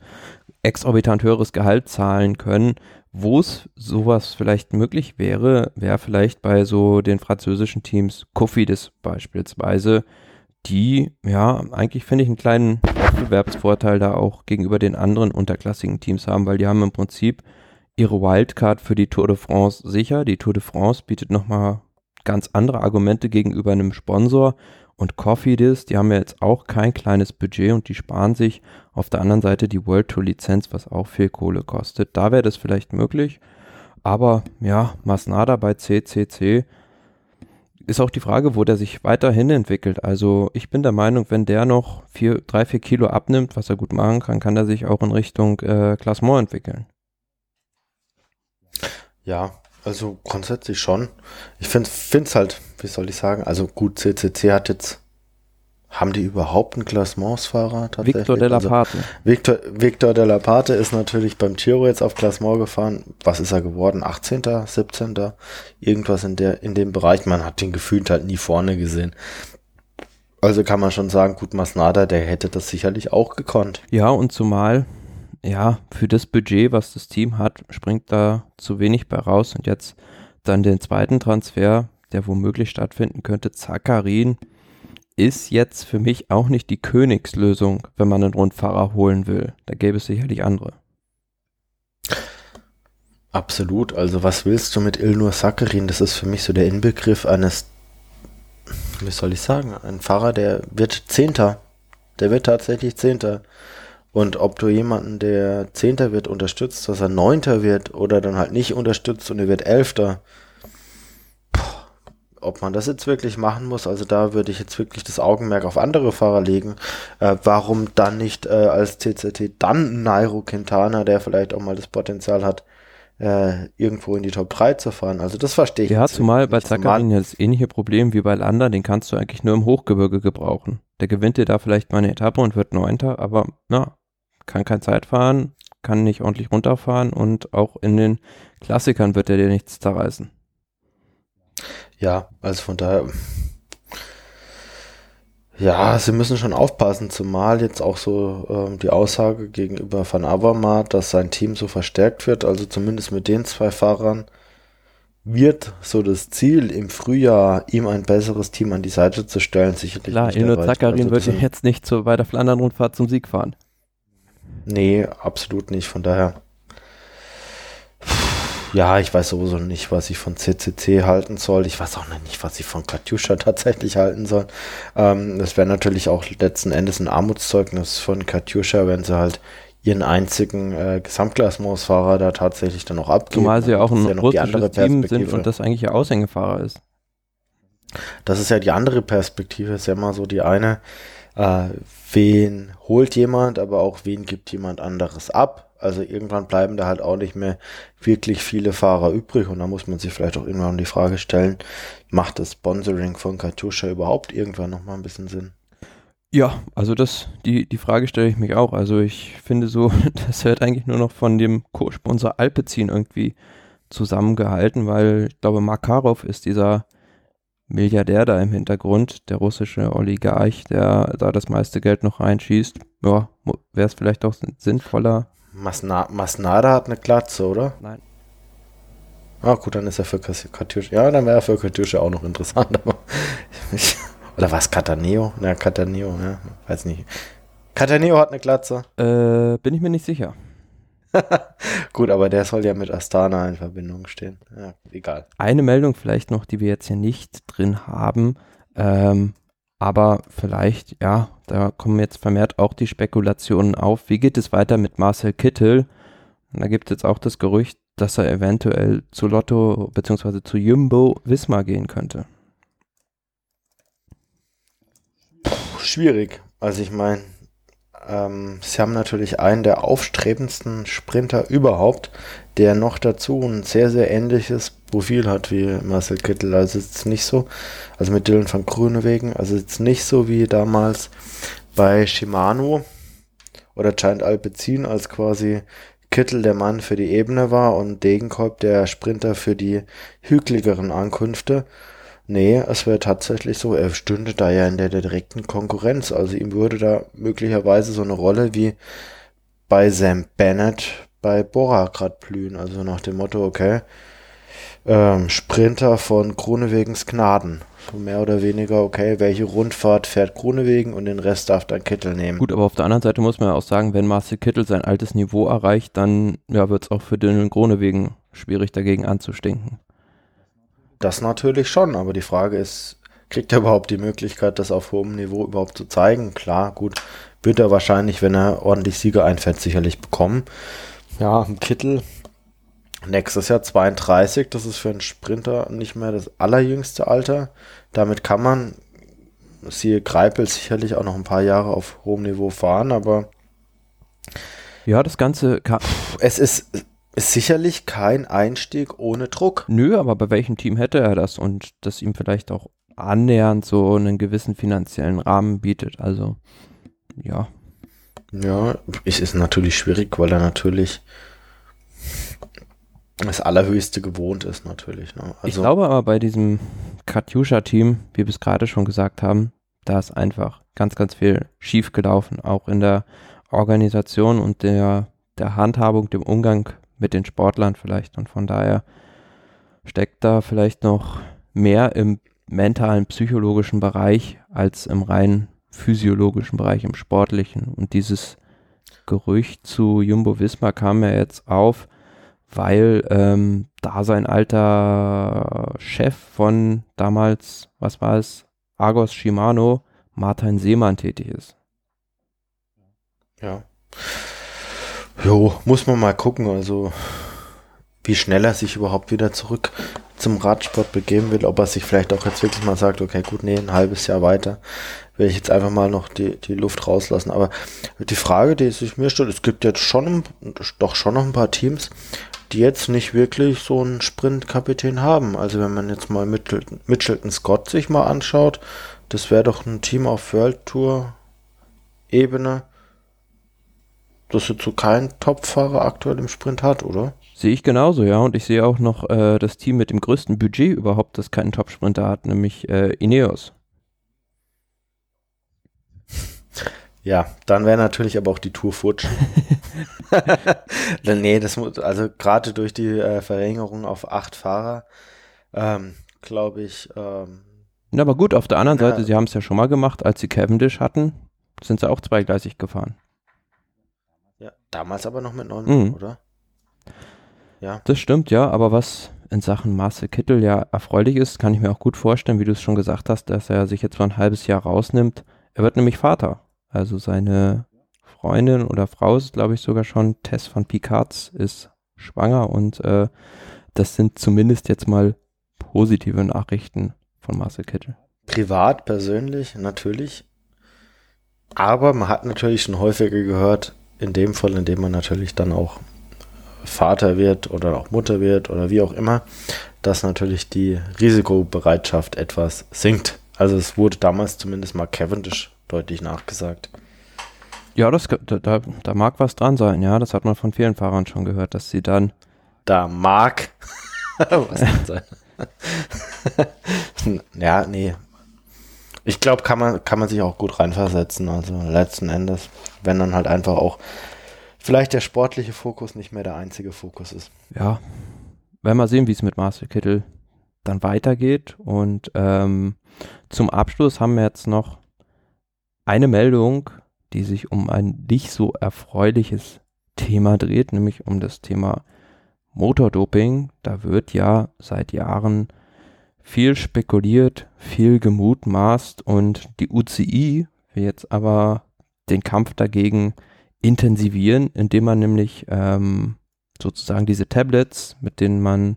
[SPEAKER 1] exorbitant höheres Gehalt zahlen können. Wo es sowas vielleicht möglich wäre, wäre vielleicht bei so den französischen Teams Kofidis beispielsweise, die ja eigentlich finde ich einen kleinen Wettbewerbsvorteil da auch gegenüber den anderen unterklassigen Teams haben, weil die haben im Prinzip ihre Wildcard für die Tour de France sicher. Die Tour de France bietet nochmal ganz andere Argumente gegenüber einem Sponsor und Cofidis, die haben ja jetzt auch kein kleines Budget und die sparen sich auf der anderen Seite die World Tour Lizenz, was auch viel Kohle kostet. Da wäre das vielleicht möglich. Aber ja, Masnada bei CCC ist auch die Frage, wo der sich weiterhin entwickelt. Also ich bin der Meinung, wenn der noch vier, drei, vier Kilo abnimmt, was er gut machen kann, kann er sich auch in Richtung äh, Klassement entwickeln.
[SPEAKER 2] Ja, also grundsätzlich schon. Ich finde es halt, wie soll ich sagen, also gut, CCC hat jetzt haben die überhaupt einen Klassementsfahrer
[SPEAKER 1] tatsächlich? Victor de la Parte. Also,
[SPEAKER 2] Victor, Victor de la Parte ist natürlich beim Tiro jetzt auf Klassement gefahren. Was ist er geworden? 18., 17., irgendwas in der in dem Bereich. Man hat den gefühlt halt nie vorne gesehen. Also kann man schon sagen, gut, Masnada, der hätte das sicherlich auch gekonnt.
[SPEAKER 1] Ja, und zumal, ja, für das Budget, was das Team hat, springt da zu wenig bei raus. Und jetzt dann den zweiten Transfer, der womöglich stattfinden könnte, Zakarin ist jetzt für mich auch nicht die Königslösung, wenn man einen Rundfahrer holen will. Da gäbe es sicherlich andere.
[SPEAKER 2] Absolut. Also was willst du mit Ilnur Sakarin? Das ist für mich so der Inbegriff eines, wie soll ich sagen, ein Fahrer, der wird Zehnter. Der wird tatsächlich Zehnter. Und ob du jemanden, der Zehnter wird, unterstützt, dass er Neunter wird oder dann halt nicht unterstützt und er wird Elfter, ob man das jetzt wirklich machen muss, also da würde ich jetzt wirklich das Augenmerk auf andere Fahrer legen. Äh, warum dann nicht äh, als CCT dann Nairo Quintana, der vielleicht auch mal das Potenzial hat, äh, irgendwo in die Top 3 zu fahren. Also das verstehe ich.
[SPEAKER 1] Ja, zumal bei Zakarin ja das ähnliche Problem wie bei Landa, den kannst du eigentlich nur im Hochgebirge gebrauchen. Der gewinnt dir da vielleicht mal eine Etappe und wird Neunter, aber na, kann kein Zeit fahren, kann nicht ordentlich runterfahren und auch in den Klassikern wird er dir nichts zerreißen.
[SPEAKER 2] Ja, also von daher. Ja, sie müssen schon aufpassen, zumal jetzt auch so ähm, die Aussage gegenüber Van Avermaet, dass sein Team so verstärkt wird, also zumindest mit den zwei Fahrern, wird so das Ziel im Frühjahr, ihm ein besseres Team an die Seite zu stellen, sicherlich
[SPEAKER 1] Klar, nicht Klar, Zakarin also würde jetzt nicht so bei der Flandern-Rundfahrt zum Sieg fahren.
[SPEAKER 2] Nee, absolut nicht, von daher ja, ich weiß sowieso nicht, was ich von CCC halten soll. Ich weiß auch noch nicht, was ich von Katjuscha tatsächlich halten soll. Ähm, das wäre natürlich auch letzten Endes ein Armutszeugnis von Katjuscha, wenn sie halt ihren einzigen äh, Gesamtklassementsfahrer da tatsächlich dann auch abgeben.
[SPEAKER 1] Zumal sie ja auch ein ja russisches Team sind und das eigentlich ihr Aushängefahrer ist.
[SPEAKER 2] Das ist ja die andere Perspektive, ist ja mal so die eine, äh, wen holt jemand, aber auch wen gibt jemand anderes ab. Also irgendwann bleiben da halt auch nicht mehr wirklich viele Fahrer übrig und da muss man sich vielleicht auch irgendwann die Frage stellen, macht das Sponsoring von Katusha überhaupt irgendwann nochmal ein bisschen Sinn?
[SPEAKER 1] Ja, also das, die, die Frage stelle ich mich auch. Also ich finde so, das wird eigentlich nur noch von dem Co-Sponsor Alpecin irgendwie zusammengehalten, weil ich glaube, Makarov ist dieser Milliardär da im Hintergrund, der russische Oligarch, der da das meiste Geld noch reinschießt. Ja, wäre es vielleicht auch sinnvoller,
[SPEAKER 2] Masna Masnada hat eine Glatze, oder?
[SPEAKER 1] Nein.
[SPEAKER 2] Ah, gut, dann ist er für Katjuscha. Ja, dann wäre er für Katjuscha auch noch interessant. Oder was? Cataneo? Na, Cataneo, ja. Weiß nicht. Cataneo hat eine Glatze.
[SPEAKER 1] Äh, bin ich mir nicht sicher.
[SPEAKER 2] Gut, aber der soll ja mit Astana in Verbindung stehen. Ja, egal.
[SPEAKER 1] Eine Meldung vielleicht noch, die wir jetzt hier nicht drin haben. Ähm, aber vielleicht, ja, da kommen jetzt vermehrt auch die Spekulationen auf. Wie geht es weiter mit Marcel Kittel? Und da gibt es jetzt auch das Gerücht, dass er eventuell zu Lotto bzw. zu Jumbo Wismar gehen könnte.
[SPEAKER 2] Puh, schwierig. Also ich meine, ähm, sie haben natürlich einen der aufstrebendsten Sprinter überhaupt, der noch dazu ein sehr, sehr ähnliches Profil hat wie Marcel Kittel. Also jetzt nicht so, also mit Dylan van Grunewegen, also jetzt nicht so wie damals bei Shimano oder Giant Alpecin, als quasi Kittel der Mann für die Ebene war und Degenkolb der Sprinter für die hügeligeren Ankünfte. Nee, es wäre tatsächlich so, er stünde da ja in der, der direkten Konkurrenz. Also ihm würde da möglicherweise so eine Rolle wie bei Sam Bennett bei Bora gerade blühen. Also nach dem Motto, okay, ähm, Sprinter von Kronewegens Gnaden, so mehr oder weniger, okay, welche Rundfahrt fährt Grunewegen und den Rest darf dann Kittel nehmen.
[SPEAKER 1] Gut, aber auf der anderen Seite muss man ja auch sagen, wenn Marcel Kittel sein altes Niveau erreicht, dann ja, wird es auch für Dylan Grunewegen schwierig dagegen anzustinken.
[SPEAKER 2] Das natürlich schon, aber die Frage ist, kriegt er überhaupt die Möglichkeit, das auf hohem Niveau überhaupt zu zeigen? Klar, gut, wird er wahrscheinlich, wenn er ordentlich Sieger einfährt, sicherlich bekommen. Ja, Kittel nächstes Jahr 32, das ist für einen Sprinter nicht mehr das allerjüngste Alter. Damit kann man, siehe Greipel, sicherlich auch noch ein paar Jahre auf hohem Niveau fahren, aber
[SPEAKER 1] ja, das Ganze kann.
[SPEAKER 2] Es ist, ist sicherlich kein Einstieg ohne Druck.
[SPEAKER 1] Nö, aber bei welchem Team hätte er das und das ihm vielleicht auch annähernd so einen gewissen finanziellen Rahmen bietet. Also, ja.
[SPEAKER 2] Ja, es ist natürlich schwierig, weil er natürlich das Allerhöchste gewohnt ist, natürlich. Ne?
[SPEAKER 1] Also ich glaube aber bei diesem Katjuscha-Team, wie wir es gerade schon gesagt haben, da ist einfach ganz, ganz viel schief gelaufen, auch in der Organisation und der, der Handhabung, dem Umgang mit den Sportlern vielleicht. Und von daher steckt da vielleicht noch mehr im mentalen, psychologischen Bereich als im rein physiologischen Bereich, im sportlichen. Und dieses Gerücht zu Jumbo Wismar kam ja jetzt auf, weil ähm, da sein alter Chef von damals, was war es, Argos Shimano, Martin Seemann tätig ist.
[SPEAKER 2] Ja. Jo, muss man mal gucken, also wie schnell er sich überhaupt wieder zurück zum Radsport begeben will, ob er sich vielleicht auch jetzt wirklich mal sagt, okay, gut, nee, ein halbes Jahr weiter will ich jetzt einfach mal noch die, die Luft rauslassen. Aber die Frage, die sich mir stellt, es gibt jetzt schon, doch schon noch ein paar Teams, die jetzt nicht wirklich so einen Sprintkapitän haben. Also wenn man jetzt mal Mitchelton, Mitchelton Scott sich mal anschaut, das wäre doch ein Team auf World Tour Ebene, das jetzt so keinen Topfahrer aktuell im Sprint hat, oder?
[SPEAKER 1] Sehe ich genauso, ja. Und ich sehe auch noch äh, das Team mit dem größten Budget überhaupt, das keinen Topsprinter hat, nämlich äh, Ineos.
[SPEAKER 2] Ja, dann wäre natürlich aber auch die Tour futsch. nee, das muss, also gerade durch die äh, Verringerung auf acht Fahrer, ähm, glaube ich. Ähm,
[SPEAKER 1] ja, aber gut, auf der anderen ja, Seite, sie haben es ja schon mal gemacht, als sie Cavendish hatten, sind sie auch zweigleisig gefahren.
[SPEAKER 2] Ja, damals aber noch mit neun, mhm. oder?
[SPEAKER 1] Ja. Das stimmt, ja, aber was in Sachen Marcel Kittel ja erfreulich ist, kann ich mir auch gut vorstellen, wie du es schon gesagt hast, dass er sich jetzt mal ein halbes Jahr rausnimmt. Er wird nämlich Vater. Also seine Freundin oder Frau ist, glaube ich, sogar schon, Tess von Picards, ist schwanger und äh, das sind zumindest jetzt mal positive Nachrichten von Marcel Kittel.
[SPEAKER 2] Privat, persönlich, natürlich. Aber man hat natürlich schon häufiger gehört, in dem Fall, in dem man natürlich dann auch Vater wird oder auch Mutter wird oder wie auch immer, dass natürlich die Risikobereitschaft etwas sinkt. Also es wurde damals zumindest mal Cavendish deutlich nachgesagt.
[SPEAKER 1] Ja, das, da, da, mag was dran sein, ja. Das hat man von vielen Fahrern schon gehört, dass sie dann.
[SPEAKER 2] Da mag was dran sein. ja, nee. Ich glaube, kann man, kann man sich auch gut reinversetzen. Also letzten Endes, wenn dann halt einfach auch vielleicht der sportliche Fokus nicht mehr der einzige Fokus ist.
[SPEAKER 1] Ja, werden wir sehen, wie es mit Marcel Kittel dann weitergeht. Und ähm, zum Abschluss haben wir jetzt noch eine Meldung, die sich um ein nicht so erfreuliches Thema dreht, nämlich um das Thema Motordoping. Da wird ja seit Jahren viel spekuliert, viel gemutmaßt und die UCI will jetzt aber den Kampf dagegen intensivieren, indem man nämlich ähm, sozusagen diese Tablets, mit denen man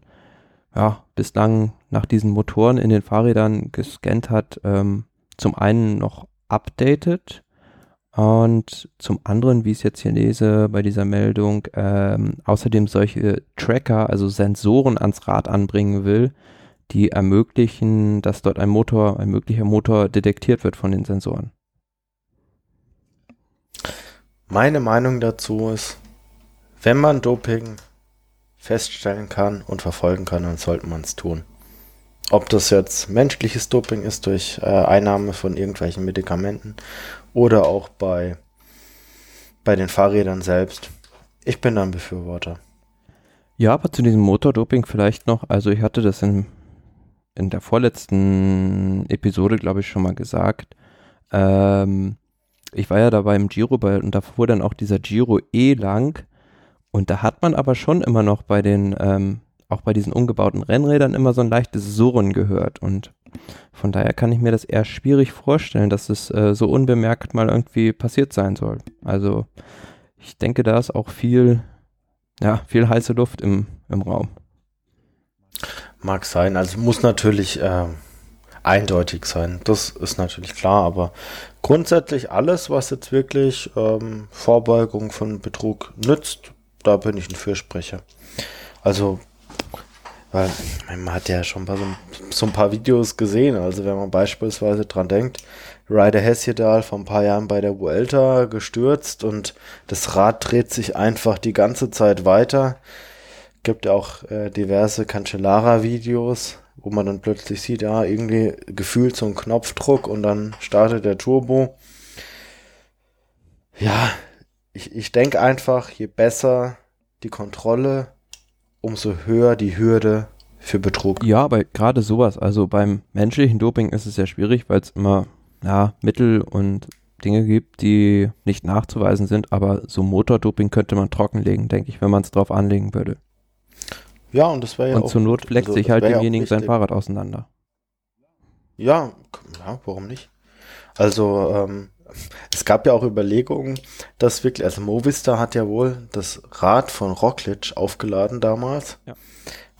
[SPEAKER 1] ja bislang nach diesen Motoren in den Fahrrädern gescannt hat, ähm, zum einen noch updated und zum anderen, wie ich es jetzt hier lese bei dieser Meldung, ähm, außerdem solche Tracker, also Sensoren ans Rad anbringen will, die ermöglichen, dass dort ein Motor, ein möglicher Motor detektiert wird von den Sensoren.
[SPEAKER 2] Meine Meinung dazu ist, wenn man Doping feststellen kann und verfolgen kann, dann sollte man es tun. Ob das jetzt menschliches Doping ist durch äh, Einnahme von irgendwelchen Medikamenten oder auch bei, bei den Fahrrädern selbst. Ich bin da ein Befürworter.
[SPEAKER 1] Ja, aber zu diesem Motordoping vielleicht noch. Also ich hatte das in, in der vorletzten Episode, glaube ich, schon mal gesagt. Ähm, ich war ja da beim Giro bei, und da fuhr dann auch dieser Giro eh lang. Und da hat man aber schon immer noch bei den, ähm, auch bei diesen umgebauten Rennrädern immer so ein leichtes Surren gehört. Und von daher kann ich mir das eher schwierig vorstellen, dass es äh, so unbemerkt mal irgendwie passiert sein soll. Also ich denke, da ist auch viel, ja, viel heiße Luft im, im Raum.
[SPEAKER 2] Mag sein, also muss natürlich äh, eindeutig sein. Das ist natürlich klar, aber grundsätzlich alles, was jetzt wirklich ähm, Vorbeugung von Betrug nützt, da bin ich ein Fürsprecher. Also weil man hat ja schon so, so, ein paar Videos gesehen. Also wenn man beispielsweise dran denkt, Ryder Hesjedal vor ein paar Jahren bei der Vuelta gestürzt und das Rad dreht sich einfach die ganze Zeit weiter. Gibt ja auch äh, diverse Cancellara-Videos, wo man dann plötzlich sieht, ja, irgendwie gefühlt so ein Knopfdruck und dann startet der Turbo. Ja, ich, ich denke einfach, je besser die Kontrolle, umso höher die Hürde für Betrug.
[SPEAKER 1] Ja, aber gerade sowas, also beim menschlichen Doping ist es ja schwierig, weil es immer ja, Mittel und Dinge gibt, die nicht nachzuweisen sind, aber so Motordoping könnte man trockenlegen, denke ich, wenn man es drauf anlegen würde.
[SPEAKER 2] Ja, und das wäre ja
[SPEAKER 1] Und auch zur Not fleckt also, sich halt demjenigen sein Fahrrad auseinander.
[SPEAKER 2] Ja, ja, warum nicht? Also, ähm, es gab ja auch Überlegungen, dass wirklich, also Movistar hat ja wohl das Rad von Roglic aufgeladen damals, ja.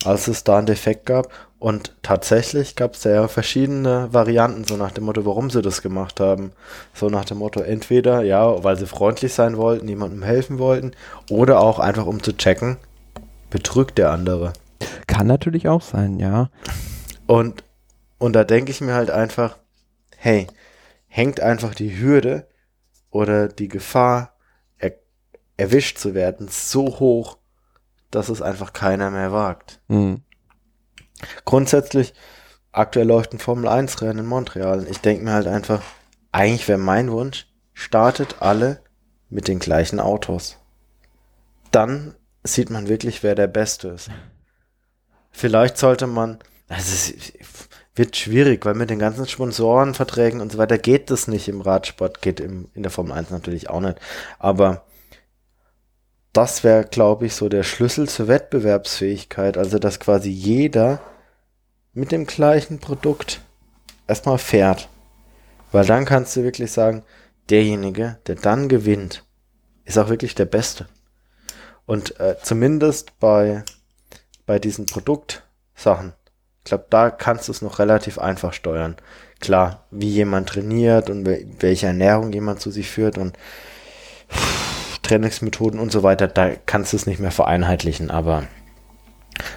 [SPEAKER 2] als es da einen Defekt gab. Und tatsächlich gab es ja verschiedene Varianten, so nach dem Motto, warum sie das gemacht haben. So nach dem Motto, entweder, ja, weil sie freundlich sein wollten, niemandem helfen wollten, oder auch einfach um zu checken, betrügt der andere.
[SPEAKER 1] Kann natürlich auch sein, ja.
[SPEAKER 2] Und, und da denke ich mir halt einfach, hey, hängt einfach die Hürde oder die Gefahr, er, erwischt zu werden, so hoch, dass es einfach keiner mehr wagt. Mhm. Grundsätzlich, aktuell läuft ein Formel 1 Rennen in Montreal. Ich denke mir halt einfach, eigentlich wäre mein Wunsch, startet alle mit den gleichen Autos. Dann sieht man wirklich, wer der Beste ist. Vielleicht sollte man, also wird schwierig, weil mit den ganzen Sponsorenverträgen und so weiter geht das nicht im Radsport, geht im, in der Formel 1 natürlich auch nicht. Aber das wäre, glaube ich, so der Schlüssel zur Wettbewerbsfähigkeit. Also, dass quasi jeder mit dem gleichen Produkt erstmal fährt. Weil dann kannst du wirklich sagen, derjenige, der dann gewinnt, ist auch wirklich der Beste. Und äh, zumindest bei, bei diesen Produktsachen ich glaube, da kannst du es noch relativ einfach steuern. Klar, wie jemand trainiert und welche Ernährung jemand zu sich führt und Trainingsmethoden und so weiter, da kannst du es nicht mehr vereinheitlichen, aber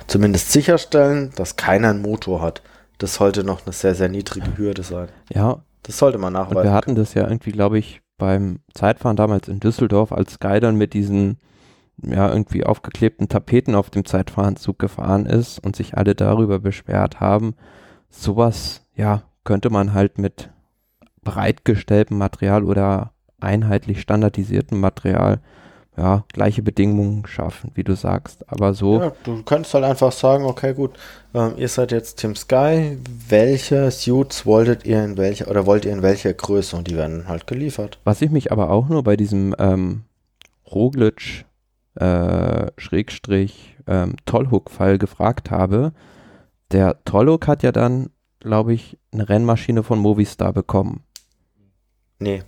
[SPEAKER 2] zumindest sicherstellen, dass keiner einen Motor hat. Das sollte noch eine sehr, sehr niedrige Hürde sein.
[SPEAKER 1] Ja.
[SPEAKER 2] Das sollte man nachweisen. Und
[SPEAKER 1] wir hatten das ja irgendwie, glaube ich, beim Zeitfahren damals in Düsseldorf, als Sky dann mit diesen ja, irgendwie aufgeklebten Tapeten auf dem Zeitfahrenzug gefahren ist und sich alle darüber beschwert haben. Sowas, ja, könnte man halt mit bereitgestelltem Material oder einheitlich standardisiertem Material ja, gleiche Bedingungen schaffen, wie du sagst. Aber so. Ja,
[SPEAKER 2] du könntest halt einfach sagen, okay, gut, ähm, ihr seid jetzt Team Sky, welche Suits wolltet ihr in welcher oder wollt ihr in welcher Größe und die werden halt geliefert.
[SPEAKER 1] Was ich mich aber auch nur bei diesem ähm, Roglic äh, Schrägstrich ähm, Tollhook-Fall gefragt habe. Der Tollhook hat ja dann, glaube ich, eine Rennmaschine von Movistar bekommen.
[SPEAKER 2] Nee.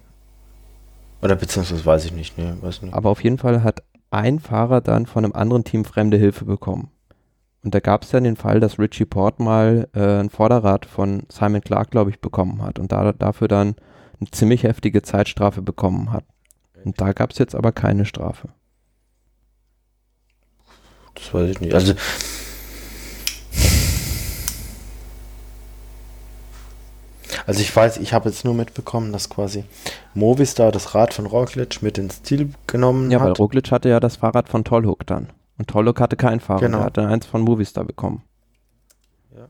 [SPEAKER 2] Oder beziehungsweise weiß ich nicht, nee, weiß nicht.
[SPEAKER 1] Aber auf jeden Fall hat ein Fahrer dann von einem anderen Team fremde Hilfe bekommen. Und da gab es dann den Fall, dass Richie Port mal äh, ein Vorderrad von Simon Clark, glaube ich, bekommen hat und da, dafür dann eine ziemlich heftige Zeitstrafe bekommen hat. Und da gab es jetzt aber keine Strafe.
[SPEAKER 2] Das weiß ich nicht. Also. Also ich weiß, ich habe jetzt nur mitbekommen, dass quasi Movistar das Rad von Roglic mit ins Ziel genommen
[SPEAKER 1] ja,
[SPEAKER 2] hat. Ja,
[SPEAKER 1] weil Roglic hatte ja das Fahrrad von Tollhook dann. Und Tollhook hatte kein Fahrrad, genau. er hatte eins von Movistar bekommen. Ja.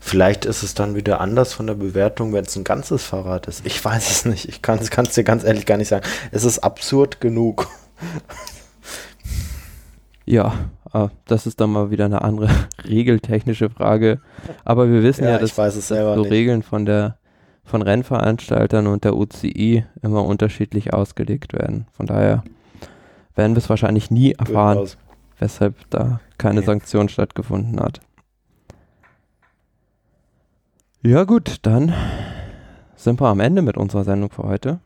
[SPEAKER 2] Vielleicht ist es dann wieder anders von der Bewertung, wenn es ein ganzes Fahrrad ist. Ich weiß es nicht. Ich kann es dir ganz ehrlich gar nicht sagen. Es ist absurd genug.
[SPEAKER 1] Ja, ah, das ist dann mal wieder eine andere regeltechnische Frage. Aber wir wissen ja, ja dass so nicht. Regeln von der von Rennveranstaltern und der UCI immer unterschiedlich ausgelegt werden. Von daher werden wir es wahrscheinlich nie erfahren, weshalb da keine nee. Sanktion stattgefunden hat. Ja gut, dann sind wir am Ende mit unserer Sendung für heute.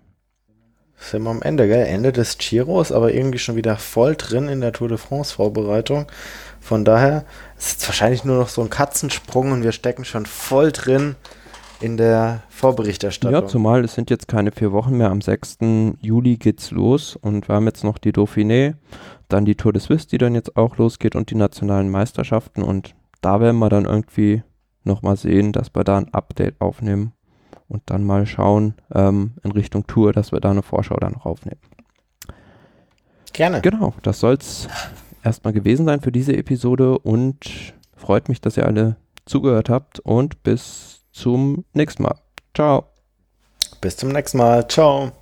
[SPEAKER 2] Sind wir am Ende, gell? Ende des Giros, aber irgendwie schon wieder voll drin in der Tour de France Vorbereitung. Von daher ist es wahrscheinlich nur noch so ein Katzensprung und wir stecken schon voll drin in der Vorberichterstattung.
[SPEAKER 1] Ja, zumal es sind jetzt keine vier Wochen mehr. Am 6. Juli geht's los und wir haben jetzt noch die Dauphiné, dann die Tour de Suisse, die dann jetzt auch losgeht und die nationalen Meisterschaften und da werden wir dann irgendwie nochmal sehen, dass wir da ein Update aufnehmen und dann mal schauen ähm, in Richtung Tour, dass wir da eine Vorschau dann noch aufnehmen.
[SPEAKER 2] Gerne.
[SPEAKER 1] Genau, das soll es erstmal gewesen sein für diese Episode und freut mich, dass ihr alle zugehört habt und bis zum nächsten Mal. Ciao.
[SPEAKER 2] Bis zum nächsten Mal. Ciao.